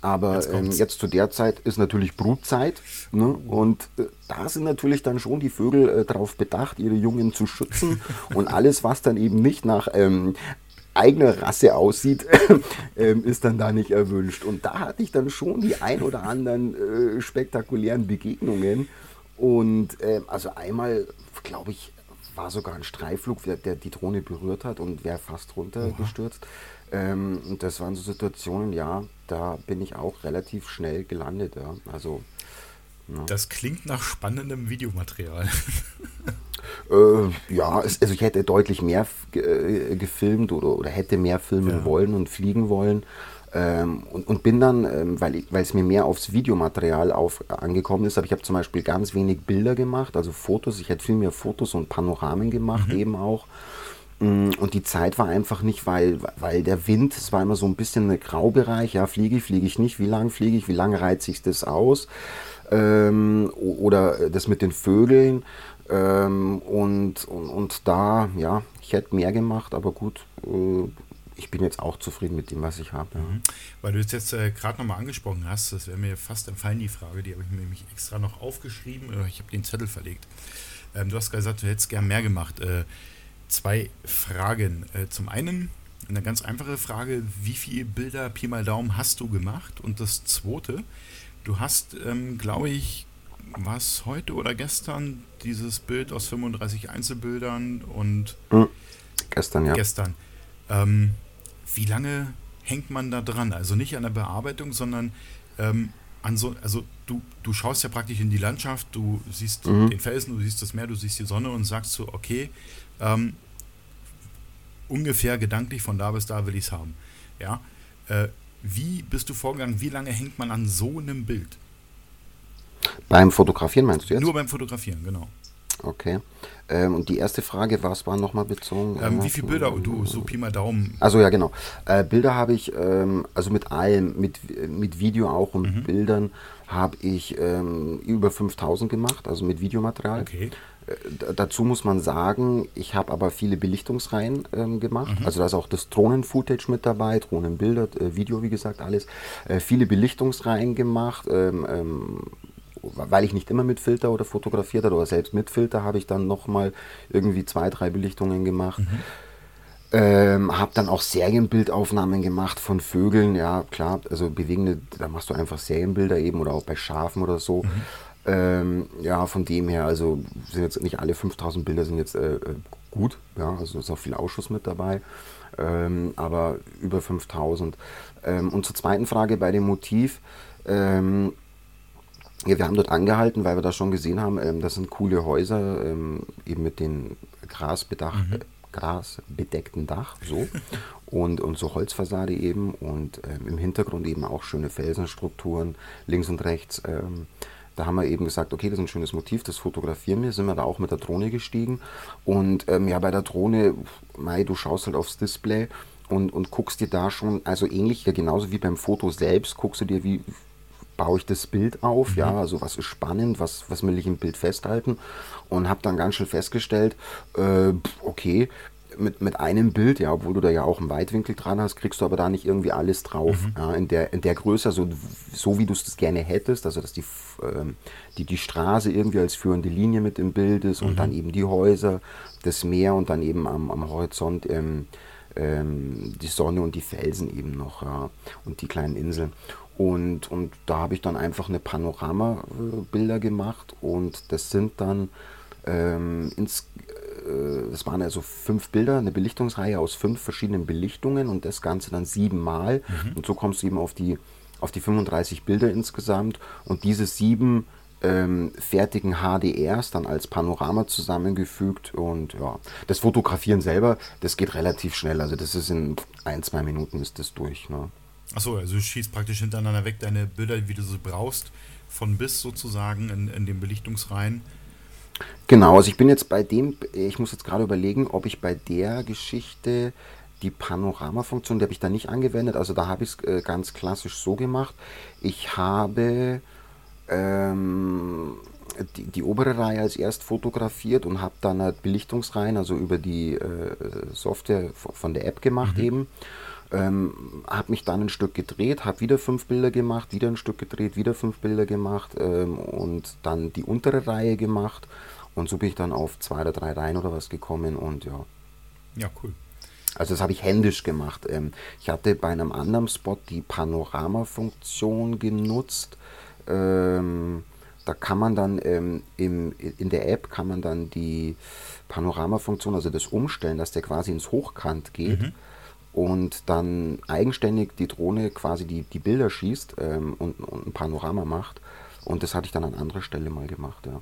B: Aber jetzt, ähm, jetzt, zu der Zeit ist natürlich Brutzeit. Ne? Und äh, da sind natürlich dann schon die Vögel äh, darauf bedacht, ihre Jungen zu schützen. und alles, was dann eben nicht nach ähm, eigener Rasse aussieht, ähm, ist dann da nicht erwünscht. Und da hatte ich dann schon die ein oder anderen äh, spektakulären Begegnungen. Und äh, also einmal, glaube ich, war sogar ein Streiflug, der, der, die Drohne berührt hat und wäre fast runtergestürzt. Ähm, und das waren so Situationen, ja, da bin ich auch relativ schnell gelandet. Ja. Also,
A: ja. Das klingt nach spannendem Videomaterial.
B: äh, ja, es, also ich hätte deutlich mehr äh, gefilmt oder, oder hätte mehr filmen ja. wollen und fliegen wollen. Ähm, und, und bin dann, ähm, weil, ich, weil es mir mehr aufs Videomaterial auf, angekommen ist, aber ich habe zum Beispiel ganz wenig Bilder gemacht, also Fotos. Ich hätte viel mehr Fotos und Panoramen gemacht, mhm. eben auch. Mm, und die Zeit war einfach nicht, weil, weil der Wind, es war immer so ein bisschen ein Graubereich, ja, fliege ich, fliege ich nicht, wie lange fliege ich, wie lange reize ich das aus? Ähm, oder das mit den Vögeln. Ähm, und, und, und da, ja, ich hätte mehr gemacht, aber gut, äh, ich bin jetzt auch zufrieden mit dem, was ich habe. Mhm.
A: Weil du es jetzt äh, gerade nochmal angesprochen hast, das wäre mir fast empfallen, die Frage, die habe ich mir nämlich extra noch aufgeschrieben, oder ich habe den Zettel verlegt. Ähm, du hast gesagt, du hättest gern mehr gemacht. Äh, zwei Fragen. Äh, zum einen eine ganz einfache Frage, wie viele Bilder Pi mal Daumen hast du gemacht? Und das zweite, du hast, ähm, glaube ich, was heute oder gestern dieses Bild aus 35 Einzelbildern und
B: mhm. gestern, ja.
A: Gestern. Ähm, wie lange hängt man da dran? Also nicht an der Bearbeitung, sondern ähm, an so, also du, du schaust ja praktisch in die Landschaft, du siehst mhm. den Felsen, du siehst das Meer, du siehst die Sonne und sagst so, okay, ähm, ungefähr gedanklich von da bis da will ich es haben. Ja? Äh, wie bist du vorgegangen? Wie lange hängt man an so einem Bild?
B: Beim Fotografieren meinst du
A: jetzt? Nur beim Fotografieren, genau.
B: Okay. Ähm, und die erste Frage, was war nochmal bezogen?
A: Ähm, wie viele Bilder du so Pi mal Daumen?
B: Also ja, genau. Äh, Bilder habe ich, ähm, also mit allem, mit, mit Video auch und mhm. Bildern habe ich ähm, über 5000 gemacht, also mit Videomaterial. Okay. Äh, dazu muss man sagen, ich habe aber viele Belichtungsreihen ähm, gemacht. Mhm. Also da ist auch das Drohnen-Footage mit dabei, Drohnenbilder, äh, Video, wie gesagt, alles. Äh, viele Belichtungsreihen gemacht. Weil ich nicht immer mit Filter oder fotografiert habe, oder selbst mit Filter, habe ich dann nochmal irgendwie zwei, drei Belichtungen gemacht. Mhm. Ähm, habe dann auch Serienbildaufnahmen gemacht von Vögeln, ja klar, also bewegende, da machst du einfach Serienbilder eben oder auch bei Schafen oder so. Mhm. Ähm, ja, von dem her, also sind jetzt nicht alle 5000 Bilder sind jetzt äh, äh, gut, ja, also ist auch viel Ausschuss mit dabei, ähm, aber über 5000. Ähm, und zur zweiten Frage bei dem Motiv, ähm, ja, wir haben dort angehalten, weil wir da schon gesehen haben, ähm, das sind coole Häuser, ähm, eben mit den Grasbedacht, mhm. grasbedeckten Dach, so. und, und so Holzfassade eben und ähm, im Hintergrund eben auch schöne Felsenstrukturen links und rechts. Ähm, da haben wir eben gesagt, okay, das ist ein schönes Motiv, das fotografieren wir, sind wir da auch mit der Drohne gestiegen. Und ähm, ja, bei der Drohne, Mai, du schaust halt aufs Display und, und guckst dir da schon, also ähnlich, ja genauso wie beim Foto selbst, guckst du dir, wie baue ich das Bild auf, mhm. ja, also was ist spannend, was, was will ich im Bild festhalten und habe dann ganz schnell festgestellt, äh, okay, mit, mit einem Bild, ja, obwohl du da ja auch einen Weitwinkel dran hast, kriegst du aber da nicht irgendwie alles drauf. Mhm. Ja, in, der, in der Größe, so, so wie du es gerne hättest, also dass die, ähm, die, die Straße irgendwie als führende Linie mit im Bild ist mhm. und dann eben die Häuser, das Meer und dann eben am, am Horizont ähm, ähm, die Sonne und die Felsen eben noch ja, und die kleinen Inseln. Und, und da habe ich dann einfach eine Panoramabilder gemacht und das sind dann ähm, ins, äh, das waren also fünf Bilder, eine Belichtungsreihe aus fünf verschiedenen Belichtungen und das Ganze dann siebenmal. Mhm. Und so kommst du eben auf die, auf die 35 Bilder insgesamt. Und diese sieben ähm, fertigen HDRs dann als Panorama zusammengefügt. Und ja, das Fotografieren selber, das geht relativ schnell. Also das ist in ein, zwei Minuten ist das durch. Ne?
A: Achso, also du schießt praktisch hintereinander weg deine Bilder, wie du sie brauchst, von bis sozusagen in, in den Belichtungsreihen.
B: Genau, also ich bin jetzt bei dem, ich muss jetzt gerade überlegen, ob ich bei der Geschichte die Panorama-Funktion, die habe ich da nicht angewendet. Also da habe ich es äh, ganz klassisch so gemacht. Ich habe ähm, die, die, obere Reihe als erst fotografiert und habe dann halt Belichtungsreihen, also über die äh, Software von der App gemacht mhm. eben. Ähm, habe mich dann ein Stück gedreht, habe wieder fünf Bilder gemacht, wieder ein Stück gedreht, wieder fünf Bilder gemacht ähm, und dann die untere Reihe gemacht. Und so bin ich dann auf zwei oder drei Reihen oder was gekommen und ja.
A: Ja, cool.
B: Also das habe ich händisch gemacht. Ähm, ich hatte bei einem anderen Spot die Panorama-Funktion genutzt. Ähm, da kann man dann ähm, im, in der App kann man dann die Panorama-Funktion, also das Umstellen, dass der quasi ins Hochkant geht. Mhm und dann eigenständig die Drohne quasi die, die Bilder schießt ähm, und, und, ein Panorama macht. Und das hatte ich dann an anderer Stelle mal gemacht, ja.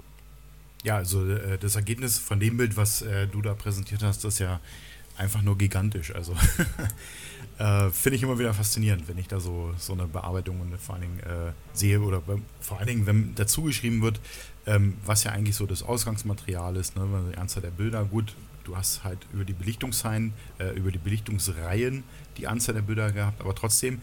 A: Ja, also äh, das Ergebnis von dem Bild, was äh, du da präsentiert hast, ist ja einfach nur gigantisch. Also äh, finde ich immer wieder faszinierend, wenn ich da so, so eine Bearbeitung und vor allen Dingen äh, sehe oder vor allen Dingen, wenn dazu geschrieben wird, ähm, was ja eigentlich so das Ausgangsmaterial ist, ne? die Anzahl der Bilder, gut, du hast halt über die Belichtungsreihen, äh, über die Belichtungsreihen die Anzahl der Bilder gehabt, aber trotzdem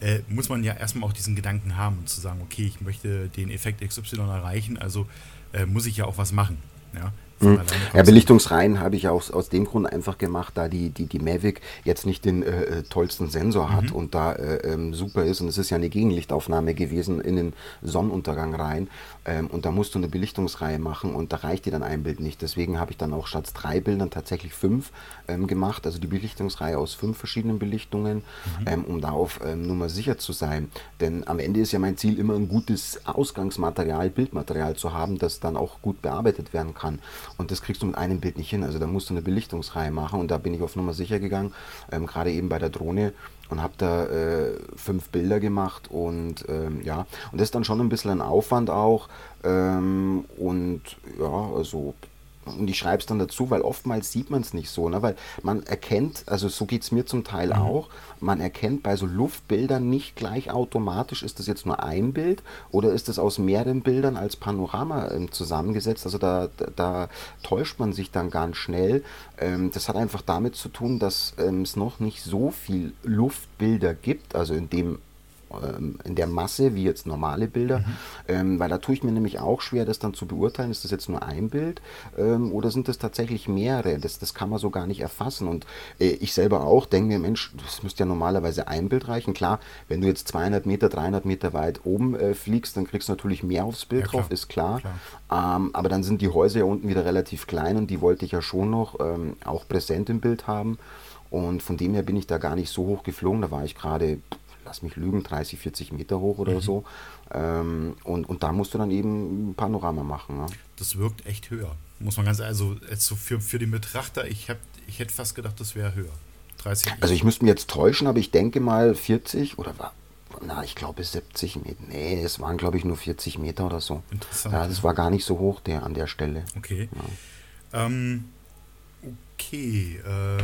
A: äh, muss man ja erstmal auch diesen Gedanken haben zu sagen, okay, ich möchte den Effekt XY erreichen, also äh, muss ich ja auch was machen. Ja?
B: Mhm. Ja, Belichtungsreihen habe ich aus, aus dem Grund einfach gemacht, da die, die, die Mavic jetzt nicht den äh, äh, tollsten Sensor hat mhm. und da äh, ähm, super ist. Und es ist ja eine Gegenlichtaufnahme gewesen in den Sonnenuntergang rein. Ähm, und da musst du eine Belichtungsreihe machen und da reicht dir dann ein Bild nicht. Deswegen habe ich dann auch statt drei Bildern tatsächlich fünf ähm, gemacht. Also die Belichtungsreihe aus fünf verschiedenen Belichtungen, mhm. ähm, um da auf ähm, Nummer sicher zu sein. Denn am Ende ist ja mein Ziel immer ein gutes Ausgangsmaterial, Bildmaterial zu haben, das dann auch gut bearbeitet werden kann. Und das kriegst du mit einem Bild nicht hin. Also da musst du eine Belichtungsreihe machen und da bin ich auf Nummer sicher gegangen, ähm, gerade eben bei der Drohne und habe da äh, fünf Bilder gemacht und ähm, ja, und das ist dann schon ein bisschen ein Aufwand auch ähm, und ja, also und ich schreibe es dann dazu, weil oftmals sieht man es nicht so, ne? weil man erkennt, also so geht es mir zum Teil mhm. auch, man erkennt bei so Luftbildern nicht gleich automatisch, ist das jetzt nur ein Bild oder ist das aus mehreren Bildern als Panorama ähm, zusammengesetzt. Also da, da, da, täuscht man sich dann ganz schnell. Ähm, das hat einfach damit zu tun, dass ähm, es noch nicht so viel Luftbilder gibt, also in dem ähm, in der Masse wie jetzt normale Bilder, mhm. ähm, weil da tue ich mir nämlich auch schwer, das dann zu beurteilen, ist das jetzt nur ein Bild ähm, oder sind das tatsächlich mehrere? Das, das kann man so gar nicht erfassen und äh, ich selber auch denke mir, Mensch, das müsste ja normalerweise ein Bild reichen. Klar, wenn du jetzt 200 Meter, 300 Meter weit oben äh, fliegst, dann kriegst du natürlich mehr aufs Bild ja, drauf, ist klar. klar. Ähm, aber dann sind die Häuser ja unten wieder relativ klein und die wollte ich ja schon noch ähm, auch präsent im Bild haben. Und von dem her bin ich da gar nicht so hoch geflogen. Da war ich gerade lass mich lügen, 30, 40 Meter hoch oder mhm. so. Ähm, und, und da musst du dann eben ein Panorama machen. Ne?
A: Das wirkt echt höher. Muss man ganz also für, für den Betrachter, ich, hab, ich hätte fast gedacht, das wäre höher.
B: 30 Also ich müsste mich jetzt täuschen, aber ich denke mal 40 oder war. Na, ich glaube 70 Meter. Nee, es waren, glaube ich, nur 40 Meter oder so. Interessant. Ja, das war gar nicht so hoch der, an der Stelle.
A: Okay. Ja. Ähm, Okay, äh,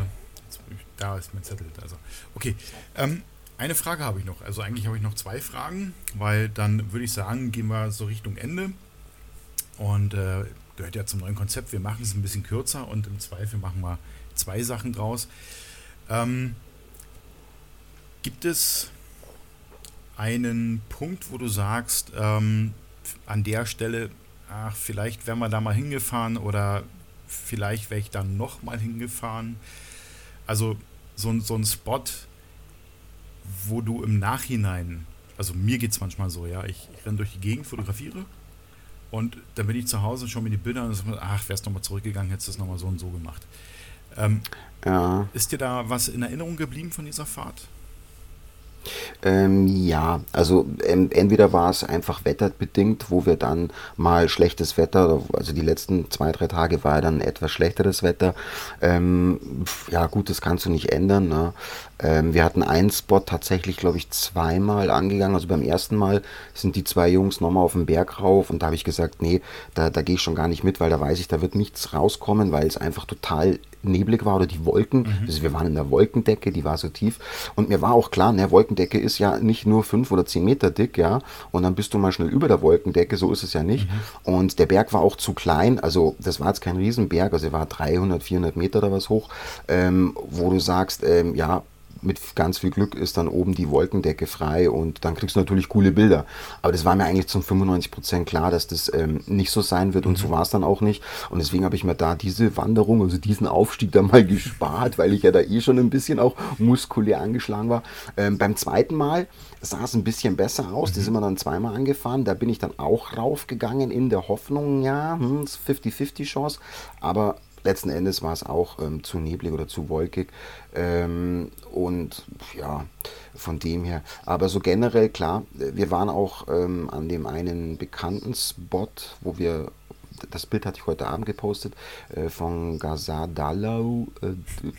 A: da ist mein Zettel. Also, okay. Ähm, eine Frage habe ich noch. Also eigentlich habe ich noch zwei Fragen, weil dann würde ich sagen, gehen wir so Richtung Ende. Und äh, gehört ja zum neuen Konzept. Wir machen es ein bisschen kürzer und im Zweifel machen wir zwei Sachen draus. Ähm, gibt es einen Punkt, wo du sagst, ähm, an der Stelle, ach, vielleicht wären wir da mal hingefahren oder vielleicht wäre ich da noch mal hingefahren? Also so, so ein Spot, wo du im Nachhinein, also mir geht es manchmal so, ja, ich, ich renne durch die Gegend, fotografiere und dann bin ich zu Hause und schaue mir die Bilder an und sage, ach, wärst nochmal zurückgegangen, hättest du es nochmal so und so gemacht. Ähm, ja. Ist dir da was in Erinnerung geblieben von dieser Fahrt?
B: Ähm, ja, also ähm, entweder war es einfach wetterbedingt, wo wir dann mal schlechtes Wetter, also die letzten zwei, drei Tage war dann etwas schlechteres Wetter. Ähm, ja gut, das kannst du nicht ändern. Ne? Ähm, wir hatten einen Spot tatsächlich, glaube ich, zweimal angegangen. Also beim ersten Mal sind die zwei Jungs nochmal auf den Berg rauf und da habe ich gesagt, nee, da, da gehe ich schon gar nicht mit, weil da weiß ich, da wird nichts rauskommen, weil es einfach total neblig war oder die Wolken. Mhm. Also wir waren in der Wolkendecke, die war so tief. Und mir war auch klar, ne, Wolkendecke ist ja nicht nur fünf oder zehn Meter dick, ja. Und dann bist du mal schnell über der Wolkendecke, so ist es ja nicht. Mhm. Und der Berg war auch zu klein, also das war jetzt kein Riesenberg, also er war 300, 400 Meter oder was hoch, ähm, wo du sagst, ähm, ja, mit ganz viel Glück ist dann oben die Wolkendecke frei und dann kriegst du natürlich coole Bilder. Aber das war mir eigentlich zum 95 Prozent klar, dass das ähm, nicht so sein wird und so mhm. war es dann auch nicht. Und deswegen habe ich mir da diese Wanderung, also diesen Aufstieg da mal gespart, weil ich ja da eh schon ein bisschen auch muskulär angeschlagen war. Ähm, beim zweiten Mal sah es ein bisschen besser aus. Mhm. Die sind wir dann zweimal angefahren. Da bin ich dann auch raufgegangen in der Hoffnung, ja, hm, 50-50 Chance. Aber letzten Endes war es auch ähm, zu neblig oder zu wolkig. Ähm, und ja, von dem her. Aber so generell, klar, wir waren auch ähm, an dem einen bekannten Spot, wo wir das Bild hatte ich heute Abend gepostet, äh, von Gazadalau, äh,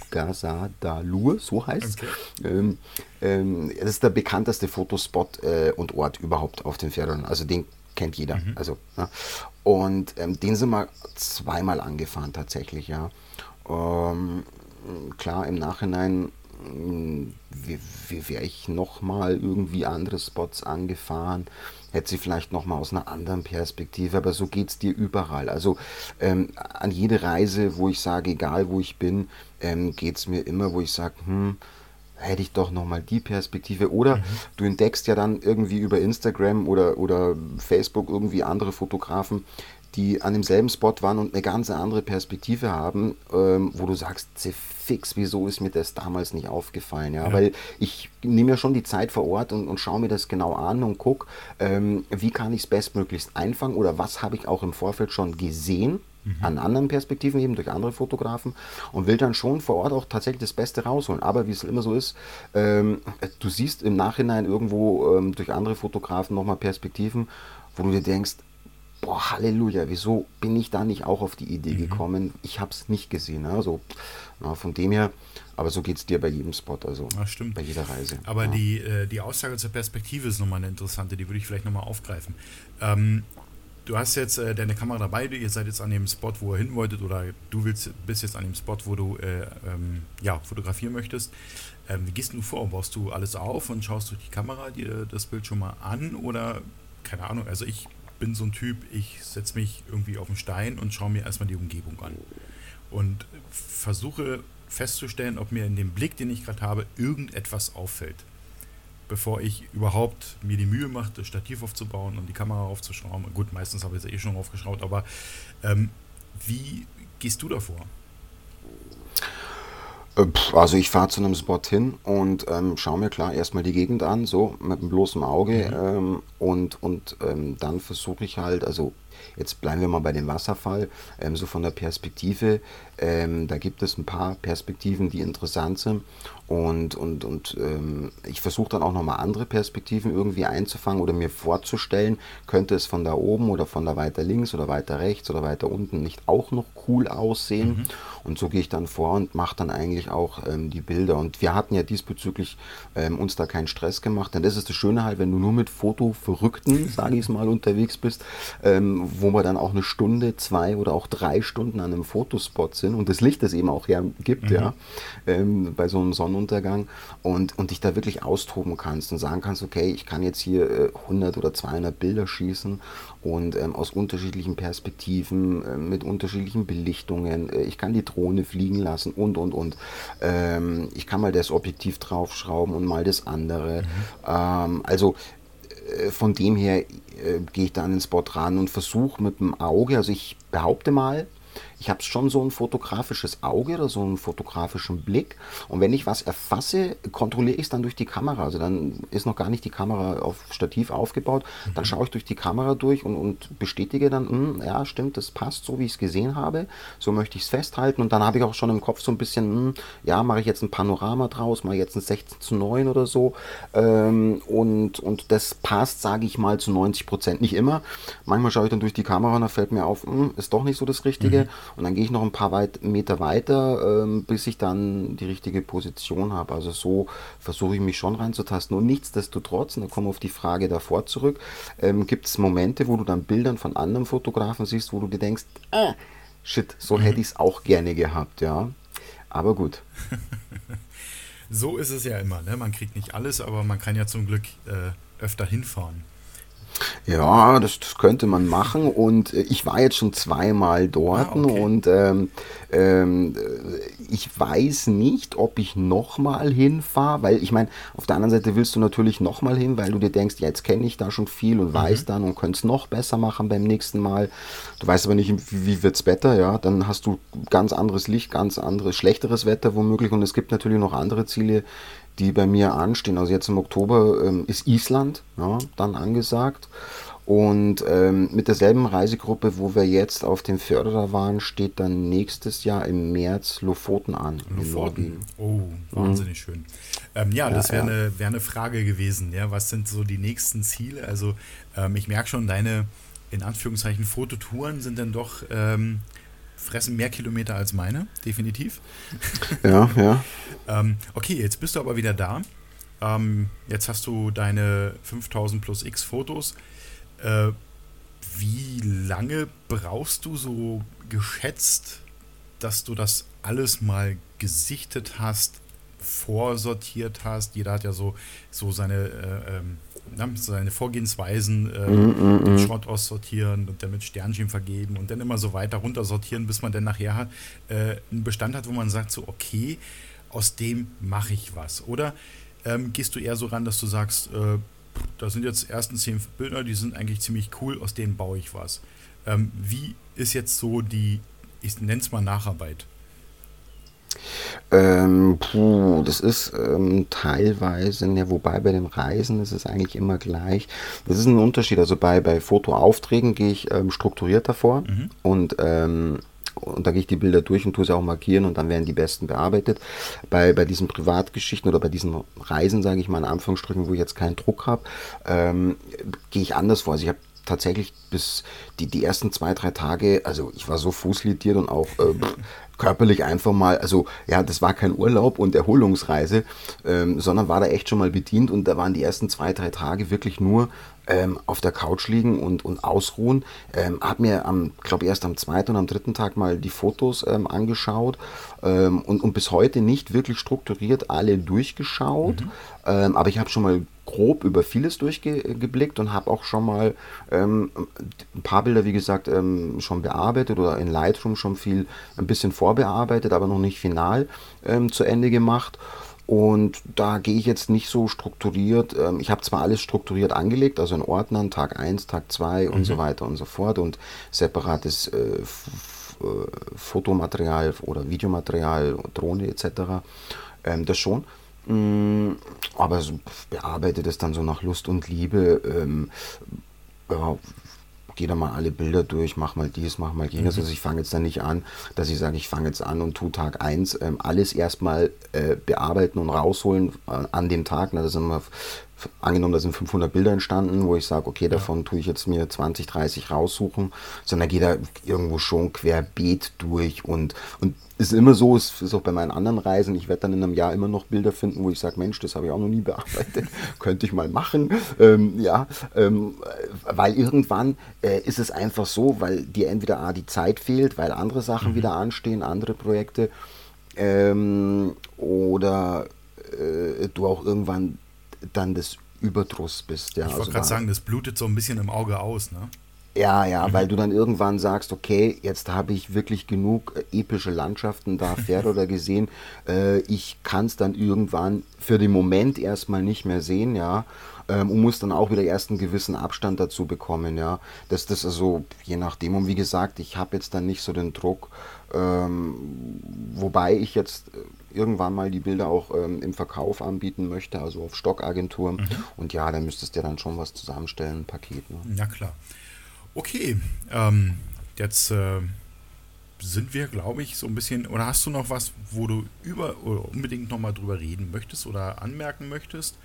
B: Gazadalur, so heißt es. Okay. Ähm, ähm, das ist der bekannteste Fotospot äh, und Ort überhaupt auf den Pferden. Also den kennt jeder. Mhm. Also, ja. Und ähm, den sind wir zweimal angefahren tatsächlich, ja. Ähm, klar, im Nachhinein hm, wäre ich nochmal irgendwie andere Spots angefahren, hätte sie vielleicht nochmal aus einer anderen Perspektive, aber so geht es dir überall. Also ähm, an jede Reise, wo ich sage, egal wo ich bin, ähm, geht es mir immer, wo ich sage, hm, hätte ich doch nochmal die Perspektive. Oder mhm. du entdeckst ja dann irgendwie über Instagram oder, oder Facebook irgendwie andere Fotografen, die an demselben Spot waren und eine ganz andere Perspektive haben, ähm, wo du sagst, fix, wieso ist mir das damals nicht aufgefallen? Ja, ja. weil ich nehme ja schon die Zeit vor Ort und, und schaue mir das genau an und gucke, ähm, wie kann ich es bestmöglichst einfangen oder was habe ich auch im Vorfeld schon gesehen mhm. an anderen Perspektiven, eben durch andere Fotografen und will dann schon vor Ort auch tatsächlich das Beste rausholen. Aber wie es immer so ist, ähm, du siehst im Nachhinein irgendwo ähm, durch andere Fotografen nochmal Perspektiven, wo du dir denkst, boah, Halleluja, wieso bin ich da nicht auch auf die Idee mhm. gekommen? Ich habe es nicht gesehen. Also na, von dem her, aber so geht es dir bei jedem Spot, also
A: ja, stimmt.
B: bei jeder Reise.
A: Aber ja. die, äh, die Aussage zur Perspektive ist nochmal eine interessante, die würde ich vielleicht nochmal aufgreifen. Ähm, du hast jetzt äh, deine Kamera dabei, ihr seid jetzt an dem Spot, wo ihr hin wolltet, oder du willst, bist jetzt an dem Spot, wo du äh, ähm, ja, fotografieren möchtest. Ähm, wie gehst du vor? Baust du alles auf und schaust durch die Kamera dir das Bild schon mal an? Oder, keine Ahnung, also ich bin so ein Typ, ich setze mich irgendwie auf den Stein und schaue mir erstmal die Umgebung an. Und versuche festzustellen, ob mir in dem Blick, den ich gerade habe, irgendetwas auffällt bevor ich überhaupt mir die Mühe mache, das Stativ aufzubauen und die Kamera aufzuschrauben. Gut, meistens habe ich es eh schon aufgeschraubt, aber ähm, wie gehst du davor?
B: Äh, also ich fahre zu einem Spot hin und ähm, schaue mir klar erstmal die Gegend an, so mit einem bloßen Auge mhm. ähm, und, und ähm, dann versuche ich halt, also Jetzt bleiben wir mal bei dem Wasserfall, ähm, so von der Perspektive. Ähm, da gibt es ein paar Perspektiven, die interessant sind. Und, und, und ähm, ich versuche dann auch nochmal andere Perspektiven irgendwie einzufangen oder mir vorzustellen, könnte es von da oben oder von da weiter links oder weiter rechts oder weiter unten nicht auch noch cool aussehen. Mhm. Und so gehe ich dann vor und mache dann eigentlich auch ähm, die Bilder. Und wir hatten ja diesbezüglich ähm, uns da keinen Stress gemacht. Denn das ist das Schöne halt, wenn du nur mit Fotoverrückten, sage ich es mal, unterwegs bist, ähm, wo wir dann auch eine Stunde, zwei oder auch drei Stunden an einem Fotospot sind und das Licht es eben auch hergibt, mhm. ja, ähm, bei so einem Sonnenuntergang und, und dich da wirklich austoben kannst und sagen kannst, okay, ich kann jetzt hier äh, 100 oder 200 Bilder schießen und ähm, aus unterschiedlichen Perspektiven, äh, mit unterschiedlichen Belichtungen. Äh, ich kann die Drohne fliegen lassen und, und, und. Ähm, ich kann mal das Objektiv draufschrauben und mal das andere. Mhm. Ähm, also äh, von dem her äh, gehe ich da an den Spot ran und versuche mit dem Auge, also ich behaupte mal, ich habe schon so ein fotografisches Auge oder so einen fotografischen Blick. Und wenn ich was erfasse, kontrolliere ich es dann durch die Kamera. Also dann ist noch gar nicht die Kamera auf Stativ aufgebaut. Dann mhm. schaue ich durch die Kamera durch und, und bestätige dann, mh, hm, ja, stimmt, das passt so, wie ich es gesehen habe. So möchte ich es festhalten. Und dann habe ich auch schon im Kopf so ein bisschen, mh, hm, ja, mache ich jetzt ein Panorama draus, mache jetzt ein 16 zu 9 oder so. Ähm, und, und das passt, sage ich mal, zu 90 Prozent. Nicht immer. Manchmal schaue ich dann durch die Kamera und da fällt mir auf, mh, hm, ist doch nicht so das Richtige. Mhm. Und dann gehe ich noch ein paar weit Meter weiter, ähm, bis ich dann die richtige Position habe. Also so versuche ich mich schon reinzutasten. Und nichtsdestotrotz, und da kommen wir auf die Frage davor zurück, ähm, gibt es Momente, wo du dann Bildern von anderen Fotografen siehst, wo du dir denkst, ah, shit, so mhm. hätte ich es auch gerne gehabt, ja. Aber gut.
A: so ist es ja immer, ne? Man kriegt nicht alles, aber man kann ja zum Glück äh, öfter hinfahren.
B: Ja, das, das, könnte man machen und äh, ich war jetzt schon zweimal dort ah, okay. und ähm, ähm, ich weiß nicht, ob ich nochmal hinfahre, weil ich meine, auf der anderen Seite willst du natürlich nochmal hin, weil du dir denkst, ja, jetzt kenne ich da schon viel und mhm. weiß dann und könnte es noch besser machen beim nächsten Mal. Du weißt aber nicht, wie, wie wird's Wetter, ja, dann hast du ganz anderes Licht, ganz anderes, schlechteres Wetter womöglich und es gibt natürlich noch andere Ziele, die bei mir anstehen. Also jetzt im Oktober ähm, ist Island ja, dann angesagt. Und ähm, mit derselben Reisegruppe, wo wir jetzt auf dem Förderer waren, steht dann nächstes Jahr im März Lofoten an.
A: Lofoten. Oh, wahnsinnig mhm. schön. Ähm, ja, ja, das wäre ja. eine, wär eine Frage gewesen. Ja, was sind so die nächsten Ziele? Also ähm, ich merke schon, deine in Anführungszeichen Fototouren sind dann doch ähm, fressen mehr Kilometer als meine, definitiv.
B: Ja, ja.
A: ähm, okay, jetzt bist du aber wieder da. Ähm, jetzt hast du deine 5000 plus X Fotos. Äh, wie lange brauchst du so geschätzt, dass du das alles mal gesichtet hast, vorsortiert hast? Jeder hat ja so, so seine äh, ähm, seine Vorgehensweisen, äh, mm, mm, den mm. Schrott aussortieren und dann mit Sternchen vergeben und dann immer so weiter runter sortieren, bis man dann nachher äh, einen Bestand hat, wo man sagt, so, okay, aus dem mache ich was. Oder ähm, gehst du eher so ran, dass du sagst, äh, da sind jetzt ersten zehn Bilder, die sind eigentlich ziemlich cool, aus denen baue ich was. Ähm, wie ist jetzt so die, ich nenne es mal Nacharbeit?
B: Ähm, puh, das ist ähm, teilweise, ne, wobei bei den Reisen ist es eigentlich immer gleich. Das ist ein Unterschied. Also bei, bei Fotoaufträgen gehe ich ähm, strukturiert davor mhm. und ähm, und da gehe ich die Bilder durch und tue sie auch markieren und dann werden die besten bearbeitet. Bei, bei diesen Privatgeschichten oder bei diesen Reisen, sage ich mal in Anführungsstrichen, wo ich jetzt keinen Druck habe, ähm, gehe ich anders vor. Also ich habe tatsächlich bis die, die ersten zwei, drei Tage, also ich war so fußlitiert und auch äh, körperlich einfach mal, also ja, das war kein Urlaub und Erholungsreise, ähm, sondern war da echt schon mal bedient und da waren die ersten zwei, drei Tage wirklich nur ähm, auf der Couch liegen und, und ausruhen. Ähm, hab mir am, glaube erst am zweiten und am dritten Tag mal die Fotos ähm, angeschaut ähm, und, und bis heute nicht wirklich strukturiert alle durchgeschaut. Mhm. Ähm, aber ich habe schon mal grob über vieles durchgeblickt und habe auch schon mal ähm, ein paar Bilder, wie gesagt, ähm, schon bearbeitet oder in Lightroom schon viel ein bisschen vorbearbeitet, aber noch nicht final ähm, zu Ende gemacht. Und da gehe ich jetzt nicht so strukturiert. Ähm, ich habe zwar alles strukturiert angelegt, also in Ordnern, Tag 1, Tag 2 mhm. und so weiter und so fort und separates äh, äh, Fotomaterial oder Videomaterial, Drohne etc. Ähm, das schon. Mm, aber so bearbeitet es dann so nach Lust und Liebe. Ähm, ja, gehe da mal alle Bilder durch, mach mal dies, mach mal jenes. Mhm. Also ich fange jetzt dann nicht an, dass ich sage, ich fange jetzt an und tu Tag 1 ähm, alles erstmal äh, bearbeiten und rausholen äh, an dem Tag. Na, das sind immer angenommen, da sind 500 Bilder entstanden, wo ich sage, okay, davon tue ich jetzt mir 20, 30 raussuchen, sondern gehe da irgendwo schon querbeet durch und, und ist immer so, es ist auch bei meinen anderen Reisen, ich werde dann in einem Jahr immer noch Bilder finden, wo ich sage, Mensch, das habe ich auch noch nie bearbeitet, könnte ich mal machen. Ähm, ja, ähm, weil irgendwann äh, ist es einfach so, weil dir entweder A, die Zeit fehlt, weil andere Sachen mhm. wieder anstehen, andere Projekte, ähm, oder äh, du auch irgendwann dann des Überdruss bist.
A: Ja. Ich wollte also gerade sagen, das blutet so ein bisschen im Auge aus, ne?
B: Ja, ja, mhm. weil du dann irgendwann sagst, okay, jetzt habe ich wirklich genug äh, epische Landschaften da fährt oder gesehen. Äh, ich kann es dann irgendwann für den Moment erstmal nicht mehr sehen, ja. Ähm, und muss dann auch wieder erst einen gewissen Abstand dazu bekommen, ja. Das, das also, je nachdem, und wie gesagt, ich habe jetzt dann nicht so den Druck, ähm, wobei ich jetzt äh, irgendwann mal die Bilder auch ähm, im Verkauf anbieten möchte, also auf Stockagenturen. Mhm. Und ja, da müsstest du dann schon was zusammenstellen, ein Paket. Ne?
A: Ja, klar. Okay, ähm, jetzt äh, sind wir, glaube ich, so ein bisschen. Oder hast du noch was, wo du über oder unbedingt nochmal drüber reden möchtest oder anmerken möchtest?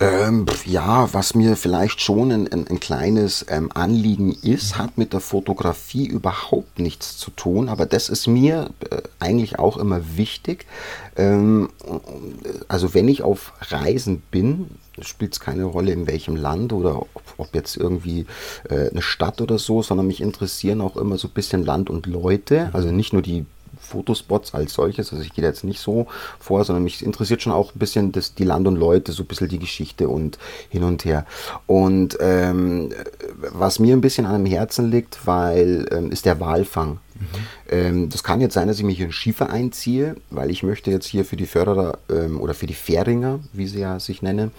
B: Ähm, ja, was mir vielleicht schon ein, ein, ein kleines ähm, Anliegen ist, hat mit der Fotografie überhaupt nichts zu tun, aber das ist mir äh, eigentlich auch immer wichtig. Ähm, also wenn ich auf Reisen bin, spielt es keine Rolle in welchem Land oder ob, ob jetzt irgendwie äh, eine Stadt oder so, sondern mich interessieren auch immer so ein bisschen Land und Leute, also nicht nur die Fotospots als solches. Also ich gehe jetzt nicht so vor, sondern mich interessiert schon auch ein bisschen das, die Land und Leute, so ein bisschen die Geschichte und hin und her. Und ähm, was mir ein bisschen an dem Herzen liegt, weil ähm, ist der Walfang. Mhm. Ähm, das kann jetzt sein, dass ich mich in Schiefer einziehe, weil ich möchte jetzt hier für die Förderer ähm, oder für die Fähringer, wie sie ja sich nennen,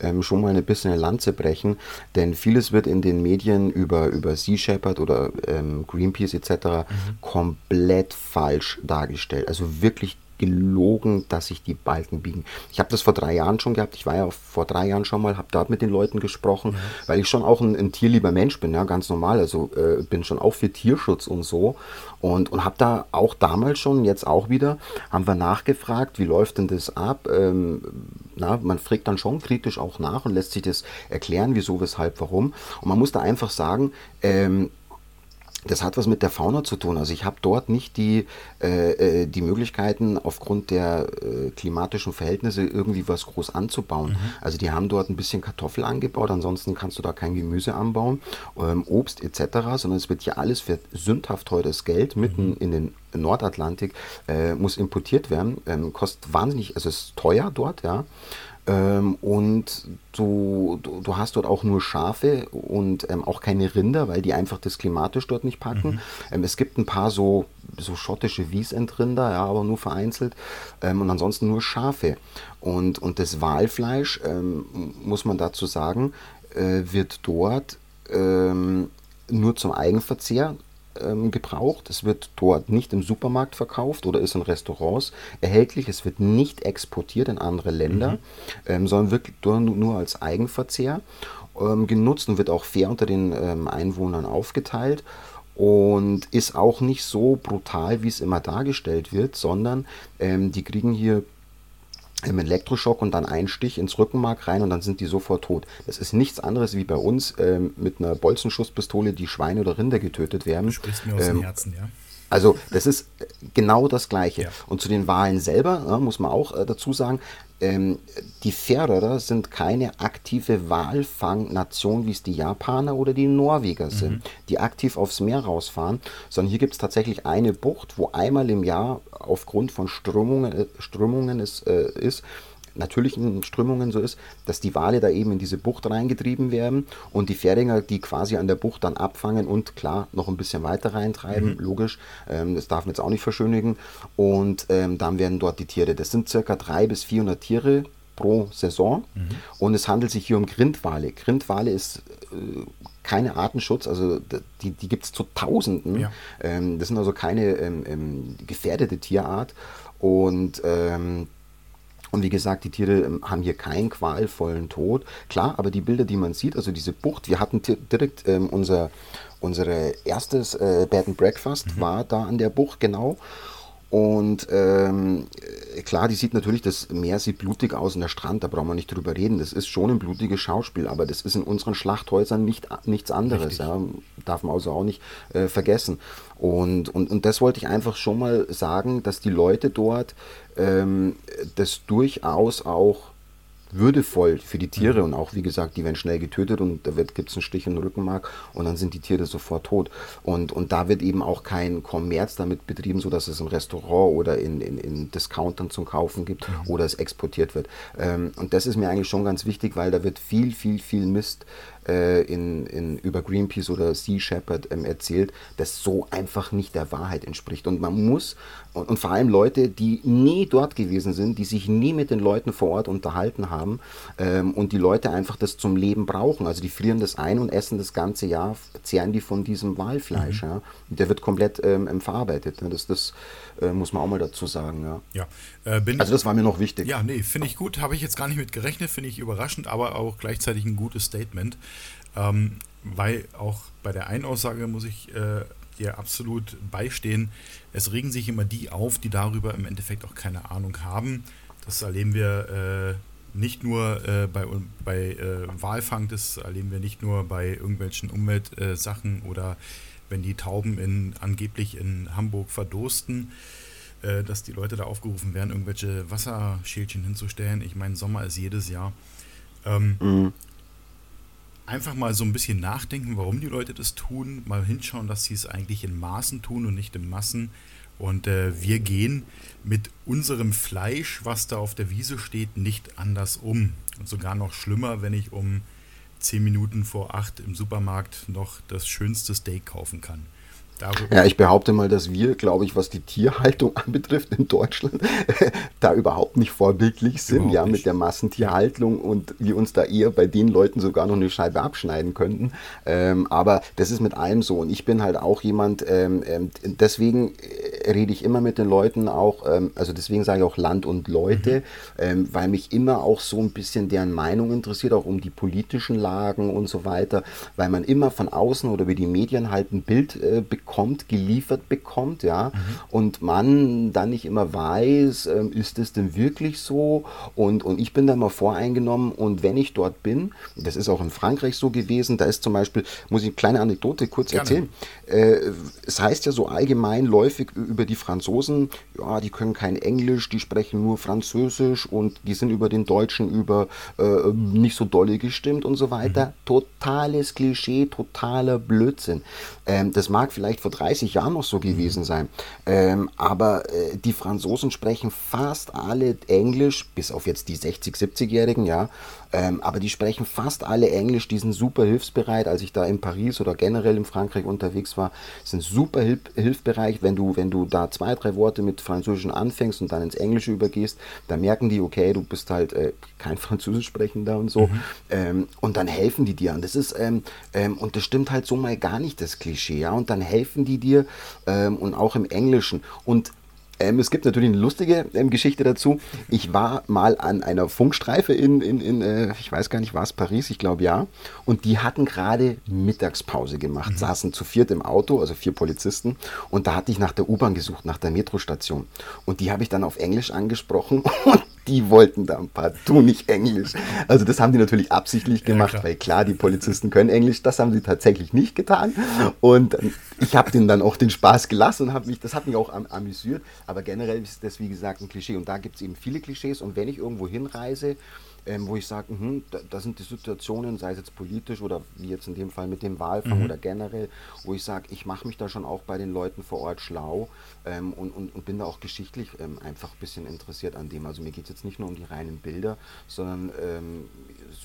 B: ähm, schon mal ein bisschen eine Lanze brechen. Denn vieles wird in den Medien über, über Sea Shepherd oder ähm, Greenpeace etc. Mhm. komplett falsch dargestellt. Also wirklich gelogen, dass sich die Balken biegen. Ich habe das vor drei Jahren schon gehabt. Ich war ja vor drei Jahren schon mal, habe dort mit den Leuten gesprochen, weil ich schon auch ein, ein, tierlieber Mensch bin, ja, ganz normal. Also äh, bin schon auch für Tierschutz und so. Und, und habe da auch damals schon, jetzt auch wieder, haben wir nachgefragt, wie läuft denn das ab? Ähm, na, man fragt dann schon kritisch auch nach und lässt sich das erklären, wieso, weshalb, warum. Und man muss da einfach sagen, ähm, das hat was mit der Fauna zu tun. Also ich habe dort nicht die, äh, äh, die Möglichkeiten, aufgrund der äh, klimatischen Verhältnisse irgendwie was groß anzubauen. Mhm. Also die haben dort ein bisschen Kartoffel angebaut, ansonsten kannst du da kein Gemüse anbauen, ähm, Obst etc., sondern es wird hier alles für sündhaft teures Geld mitten mhm. in den Nordatlantik äh, muss importiert werden, ähm, kostet wahnsinnig, also es ist teuer dort, ja. Ähm, und du, du, du, hast dort auch nur Schafe und ähm, auch keine Rinder, weil die einfach das klimatisch dort nicht packen. Mhm. Ähm, es gibt ein paar so, so schottische Wiesendrinder, ja, aber nur vereinzelt. Ähm, und ansonsten nur Schafe. Und, und das Walfleisch, ähm, muss man dazu sagen, äh, wird dort ähm, nur zum Eigenverzehr ähm, gebraucht. Es wird dort nicht im Supermarkt verkauft oder ist in Restaurants erhältlich. Es wird nicht exportiert in andere Länder, mhm. ähm, sondern wirklich nur, nur als Eigenverzehr ähm, genutzt und wird auch fair unter den ähm, Einwohnern aufgeteilt und ist auch nicht so brutal, wie es immer dargestellt wird, sondern ähm, die kriegen hier im Elektroschock und dann einen Stich ins Rückenmark rein und dann sind die sofort tot. Das ist nichts anderes wie bei uns ähm, mit einer Bolzenschusspistole, die Schweine oder Rinder getötet werden. Du
A: sprichst mir aus ähm, dem Herzen, ja.
B: Also das ist genau das Gleiche. Ja. Und zu den Wahlen selber ja, muss man auch äh, dazu sagen, ähm, die Färöer sind keine aktive Walfangnation, wie es die Japaner oder die Norweger sind, mhm. die aktiv aufs Meer rausfahren, sondern hier gibt es tatsächlich eine Bucht, wo einmal im Jahr aufgrund von Strömungen, äh, Strömungen ist, äh, ist natürlichen Strömungen so ist, dass die Wale da eben in diese Bucht reingetrieben werden und die Fähringer die quasi an der Bucht dann abfangen und klar noch ein bisschen weiter reintreiben, mhm. logisch, ähm, das darf man jetzt auch nicht verschönigen und ähm, dann werden dort die Tiere, das sind circa 300 bis 400 Tiere pro Saison mhm. und es handelt sich hier um Grindwale. Grindwale ist äh, keine Artenschutz, also die, die gibt es zu Tausenden. Ja. Ähm, das sind also keine ähm, ähm, gefährdete Tierart. Und ähm, und wie gesagt, die Tiere ähm, haben hier keinen qualvollen Tod. Klar, aber die Bilder, die man sieht, also diese Bucht, wir hatten direkt ähm, unser unsere erstes äh, Bed and Breakfast mhm. war da an der Bucht, genau. Und ähm, klar, die sieht natürlich, das Meer sieht blutig aus und der Strand, da brauchen wir nicht drüber reden. Das ist schon ein blutiges Schauspiel, aber das ist in unseren Schlachthäusern nicht, nichts anderes. Ja, darf man also auch nicht äh, vergessen. Und, und, und das wollte ich einfach schon mal sagen, dass die Leute dort ähm, das durchaus auch würdevoll für die Tiere und auch, wie gesagt, die werden schnell getötet und da gibt es einen Stich in den Rückenmark und dann sind die Tiere sofort tot. Und, und da wird eben auch kein Kommerz damit betrieben, sodass es im Restaurant oder in, in, in Discountern zum Kaufen gibt mhm. oder es exportiert wird. Ähm, und das ist mir eigentlich schon ganz wichtig, weil da wird viel, viel, viel Mist äh, in, in, über Greenpeace oder Sea Shepherd ähm, erzählt, das so einfach nicht der Wahrheit entspricht. Und man muss, und, und, vor allem Leute, die nie dort gewesen sind, die sich nie mit den Leuten vor Ort unterhalten haben ähm, und die Leute einfach das zum Leben brauchen. Also die frieren das ein und essen das ganze Jahr, zehren die von diesem Walfleisch. Mhm. Ja. Der wird komplett ähm, verarbeitet. Ne. Das, das äh, muss man auch mal dazu sagen. Ja.
A: ja
B: äh, also das war mir noch wichtig.
A: Ja, nee, finde ich gut. Habe ich jetzt gar nicht mit gerechnet, finde ich überraschend, aber auch gleichzeitig ein gutes Statement. Ähm, weil auch bei der einen Aussage muss ich äh, dir absolut beistehen. Es regen sich immer die auf, die darüber im Endeffekt auch keine Ahnung haben. Das erleben wir äh, nicht nur äh, bei, bei äh, Walfang, das erleben wir nicht nur bei irgendwelchen Umweltsachen oder wenn die Tauben in, angeblich in Hamburg verdursten, äh, dass die Leute da aufgerufen werden, irgendwelche Wasserschälchen hinzustellen. Ich meine, Sommer ist jedes Jahr. Ähm, mhm einfach mal so ein bisschen nachdenken, warum die Leute das tun, mal hinschauen, dass sie es eigentlich in Maßen tun und nicht in Massen. Und äh, wir gehen mit unserem Fleisch, was da auf der Wiese steht, nicht anders um. Und sogar noch schlimmer, wenn ich um 10 Minuten vor 8 im Supermarkt noch das schönste Steak kaufen kann.
B: Darüber. Ja, ich behaupte mal, dass wir, glaube ich, was die Tierhaltung anbetrifft in Deutschland, da überhaupt nicht vorbildlich sind, überhaupt ja, nicht. mit der Massentierhaltung und wir uns da eher bei den Leuten sogar noch eine Scheibe abschneiden könnten. Ähm, aber das ist mit allem so und ich bin halt auch jemand, ähm, ähm deswegen äh, rede ich immer mit den Leuten auch, ähm, also deswegen sage ich auch Land und Leute, mhm. Ähm, weil mich immer auch so ein bisschen deren Meinung interessiert, auch um die politischen Lagen und so weiter, weil man immer von außen oder über die Medien halt ein Bild äh, bekommt bekommt, geliefert bekommt, ja, mhm. und man dann nicht immer weiß, ähm, ist es denn wirklich so? Und, und ich bin da mal voreingenommen und wenn ich dort bin, das ist auch in Frankreich so gewesen, da ist zum Beispiel, muss ich eine kleine Anekdote kurz Gerne. erzählen. Äh, es heißt ja so allgemeinläufig über die Franzosen, ja, die können kein Englisch, die sprechen nur Französisch und die sind über den Deutschen über äh, nicht so dolle gestimmt und so weiter. Mhm. Totales Klischee, totaler Blödsinn. Ähm, das mag vielleicht vor 30 Jahren noch so gewesen sein. Ähm, aber äh, die Franzosen sprechen fast alle Englisch, bis auf jetzt die 60-, 70-Jährigen, ja. Ähm, aber die sprechen fast alle Englisch, die sind super hilfsbereit. Als ich da in Paris oder generell in Frankreich unterwegs war, sind super hilf hilfsbereit. Wenn du, wenn du da zwei, drei Worte mit Französischen anfängst und dann ins Englische übergehst, dann merken die, okay, du bist halt äh, kein Französisch sprechender und so. Mhm. Ähm, und dann helfen die dir. Und das ist, ähm, ähm, und das stimmt halt so mal gar nicht, das Klischee, ja. Und dann helfen die dir ähm, und auch im Englischen. Und ähm, es gibt natürlich eine lustige ähm, Geschichte dazu. Ich war mal an einer Funkstreife in, in, in äh, ich weiß gar nicht, war es Paris, ich glaube ja. Und die hatten gerade Mittagspause gemacht, mhm. saßen zu viert im Auto, also vier Polizisten. Und da hatte ich nach der U-Bahn gesucht, nach der Metrostation. Und die habe ich dann auf Englisch angesprochen. Und die wollten da ein paar partout nicht Englisch. Also das haben die natürlich absichtlich gemacht, ja, klar. weil klar, die Polizisten können Englisch, das haben sie tatsächlich nicht getan. Und ich habe denen dann auch den Spaß gelassen und habe mich, das hat mich auch am, amüsiert. Aber generell ist das, wie gesagt, ein Klischee. Und da gibt es eben viele Klischees. Und wenn ich irgendwo hinreise, ähm, wo ich sage, hm, da, da, sind die Situationen, sei es jetzt politisch oder wie jetzt in dem Fall mit dem Walfang mhm. oder generell, wo ich sage, ich mache mich da schon auch bei den Leuten vor Ort schlau ähm, und, und, und, bin da auch geschichtlich ähm, einfach ein bisschen interessiert an dem. Also mir geht es jetzt nicht nur um die reinen Bilder, sondern ähm,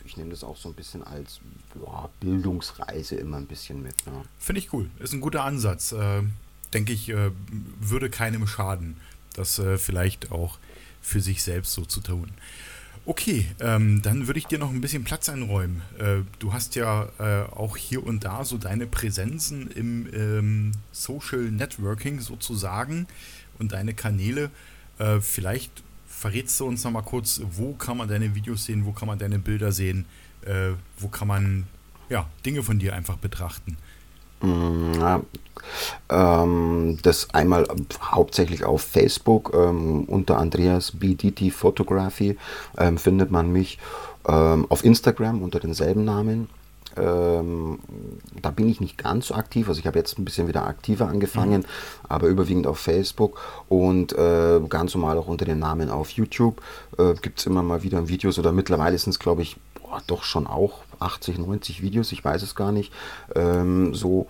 B: ich nehme das auch so ein bisschen als boah, Bildungsreise immer ein bisschen mit. Ne?
A: Finde ich cool, ist ein guter Ansatz. Äh, Denke ich, äh, würde keinem schaden, das äh, vielleicht auch für sich selbst so zu tun. Okay, ähm, dann würde ich dir noch ein bisschen Platz einräumen. Äh, du hast ja äh, auch hier und da so deine Präsenzen im ähm, Social Networking sozusagen und deine Kanäle. Äh, vielleicht verrätst du uns noch mal kurz, wo kann man deine Videos sehen, wo kann man deine Bilder sehen, äh, wo kann man ja, Dinge von dir einfach betrachten.
B: Ja, ähm, das einmal hauptsächlich auf Facebook ähm, unter Andreas BDT Photography ähm, findet man mich. Ähm, auf Instagram unter denselben Namen. Ähm, da bin ich nicht ganz so aktiv. Also ich habe jetzt ein bisschen wieder aktiver angefangen, mhm. aber überwiegend auf Facebook und äh, ganz normal auch unter dem Namen auf YouTube äh, gibt es immer mal wieder Videos oder mittlerweile sind es glaube ich boah, doch schon auch 80, 90 Videos, ich weiß es gar nicht. Ähm, so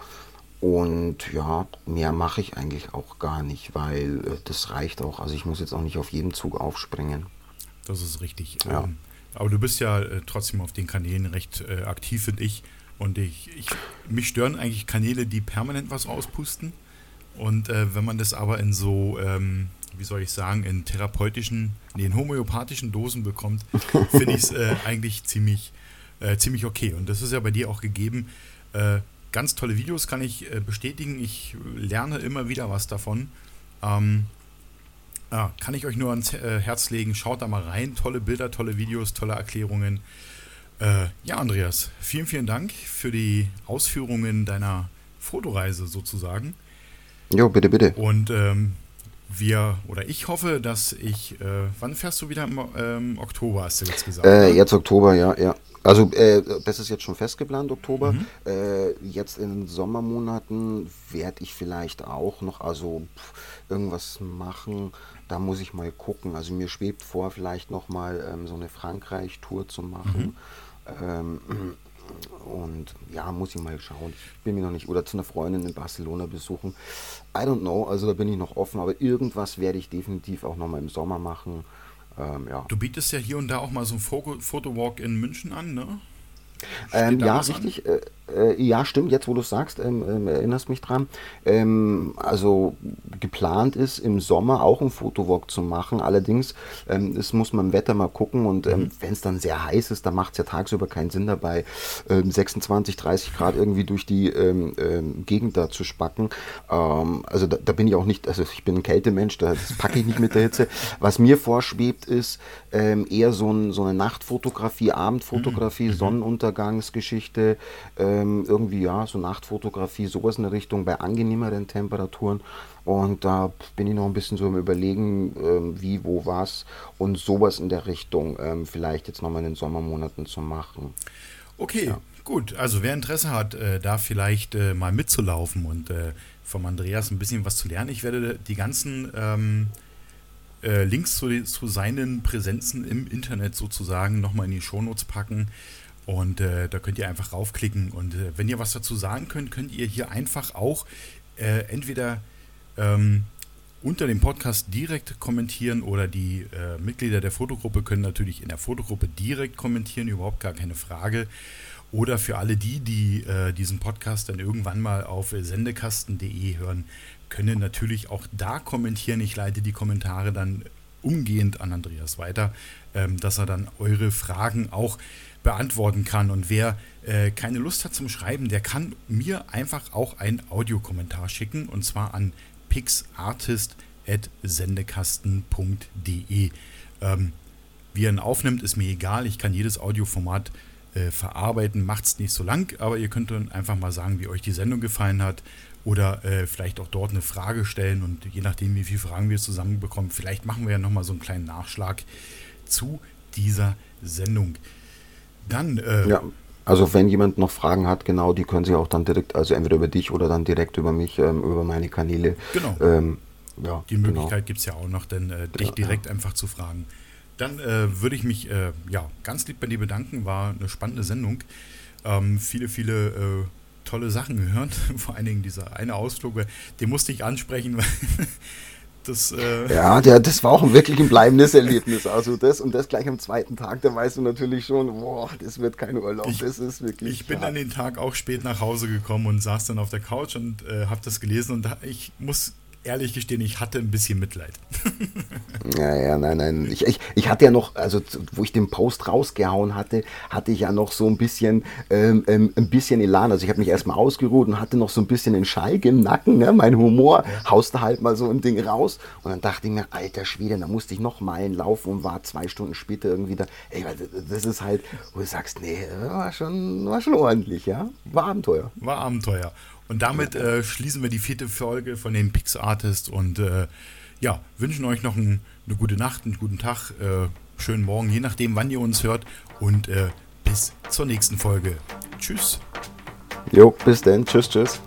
B: und ja, mehr mache ich eigentlich auch gar nicht, weil äh, das reicht auch. Also ich muss jetzt auch nicht auf jeden Zug aufspringen.
A: Das ist richtig. Ja. Ähm, aber du bist ja äh, trotzdem auf den Kanälen recht äh, aktiv, finde ich. Und ich, ich, mich stören eigentlich Kanäle, die permanent was rauspusten. Und äh, wenn man das aber in so, ähm, wie soll ich sagen, in therapeutischen, nee, in homöopathischen Dosen bekommt, finde ich es äh, eigentlich ziemlich, äh, ziemlich okay. Und das ist ja bei dir auch gegeben. Äh, ganz tolle Videos kann ich äh, bestätigen. Ich lerne immer wieder was davon. Ähm, ja, kann ich euch nur ans äh, Herz legen. Schaut da mal rein. Tolle Bilder, tolle Videos, tolle Erklärungen. Äh, ja, Andreas, vielen, vielen Dank für die Ausführungen deiner Fotoreise sozusagen.
B: Jo, bitte, bitte.
A: Und ähm, wir, oder ich hoffe, dass ich, äh, wann fährst du wieder im ähm, Oktober, hast du jetzt gesagt?
B: Äh, jetzt Oktober, ja, ja. Also äh, das ist jetzt schon festgeplant, Oktober. Mhm. Äh, jetzt in den Sommermonaten werde ich vielleicht auch noch also irgendwas machen. Da muss ich mal gucken. Also mir schwebt vor, vielleicht noch mal ähm, so eine Frankreich-Tour zu machen. Mhm. Ähm, und ja, muss ich mal schauen. Ich bin mir noch nicht. Oder zu einer Freundin in Barcelona besuchen. I don't know. Also da bin ich noch offen. Aber irgendwas werde ich definitiv auch noch mal im Sommer machen.
A: Ähm, ja. Du bietest ja hier und da auch mal so ein Fotowalk in München an, ne?
B: Ähm, ja, richtig. Äh, äh, ja, stimmt, jetzt wo du es sagst, ähm, ähm, erinnerst mich dran. Ähm, also geplant ist im Sommer auch ein Fotowalk zu machen. Allerdings, ähm, das muss man im Wetter mal gucken und ähm, mhm. wenn es dann sehr heiß ist, dann macht es ja tagsüber keinen Sinn dabei, 26, 30 Grad irgendwie durch die Gegend da zu spacken. also da, da, bin ich auch nicht, also ich bin ein Kältemensch, das packe ich nicht mit der Hitze. Was mir vorschwebt, ist eher so, ein, so eine Nachtfotografie, Abendfotografie, mhm. Sonnenuntergangsgeschichte. Äh, ähm, irgendwie ja, so Nachtfotografie, sowas in der Richtung bei angenehmeren Temperaturen. Und da bin ich noch ein bisschen so im Überlegen, ähm, wie, wo, was und sowas in der Richtung ähm, vielleicht jetzt nochmal in den Sommermonaten zu machen.
A: Okay, ja. gut. Also wer Interesse hat, äh, da vielleicht äh, mal mitzulaufen und äh, vom Andreas ein bisschen was zu lernen, ich werde die ganzen ähm, äh, Links zu, zu, seinen Präsenzen im Internet sozusagen nochmal in die Shownotes packen. Und äh, da könnt ihr einfach raufklicken. Und äh, wenn ihr was dazu sagen könnt, könnt ihr hier einfach auch äh, entweder ähm, unter dem Podcast direkt kommentieren oder die äh, Mitglieder der Fotogruppe können natürlich in der Fotogruppe direkt kommentieren, überhaupt gar keine Frage. Oder für alle die, die äh, diesen Podcast dann irgendwann mal auf sendekasten.de hören, können natürlich auch da kommentieren. Ich leite die Kommentare dann umgehend an Andreas weiter, ähm, dass er dann eure Fragen auch beantworten kann. Und wer äh, keine Lust hat zum Schreiben, der kann mir einfach auch einen Audiokommentar schicken und zwar an pixartist.sendekasten.de. Ähm, wie er ihn aufnimmt, ist mir egal. Ich kann jedes Audioformat äh, verarbeiten, macht es nicht so lang, aber ihr könnt dann einfach mal sagen, wie euch die Sendung gefallen hat oder äh, vielleicht auch dort eine Frage stellen und je nachdem, wie viele Fragen wir zusammenbekommen, vielleicht machen wir ja nochmal so einen kleinen Nachschlag zu dieser Sendung. Dann. Äh,
B: ja. Also wenn jemand noch Fragen hat, genau, die können Sie auch dann direkt, also entweder über dich oder dann direkt über mich, ähm, über meine Kanäle.
A: Genau. Ähm, ja, die genau. Möglichkeit genau. gibt es ja auch noch, denn äh, dich direkt ja. einfach zu fragen. Dann äh, würde ich mich äh, ja, ganz lieb bei dir bedanken. War eine spannende Sendung. Ähm, viele, viele äh, tolle Sachen gehört. Vor allen Dingen dieser eine Ausflug, den musste ich ansprechen, weil
B: das, äh ja, der, das war auch wirklich ein bleibendes Erlebnis. Also das und das gleich am zweiten Tag, da weißt du natürlich schon, boah, das wird kein Urlaub. Ich, das ist wirklich.
A: Ich bin hart. an den Tag auch spät nach Hause gekommen und saß dann auf der Couch und äh, habe das gelesen und ich muss ehrlich gestehen, ich hatte ein bisschen Mitleid.
B: ja, ja, nein, nein. Ich, ich, ich hatte ja noch, also wo ich den Post rausgehauen hatte, hatte ich ja noch so ein bisschen, ähm, ähm ein bisschen Elan. Also ich habe mich erstmal ausgeruht und hatte noch so ein bisschen den Schalk im Nacken, ne? mein Humor, ja. hauste halt mal so ein Ding raus. Und dann dachte ich mir, alter Schwede, da musste ich noch Meilen laufen und war zwei Stunden später irgendwie da. Ey, das ist halt, wo du sagst, nee, war schon, war schon ordentlich, ja. War Abenteuer.
A: War Abenteuer. Und damit äh, schließen wir die vierte Folge von den Pix Artists und äh, ja, wünschen euch noch ein, eine gute Nacht, einen guten Tag, äh, schönen Morgen, je nachdem, wann ihr uns hört. Und äh, bis zur nächsten Folge. Tschüss.
B: Jo, bis dann. Tschüss, tschüss.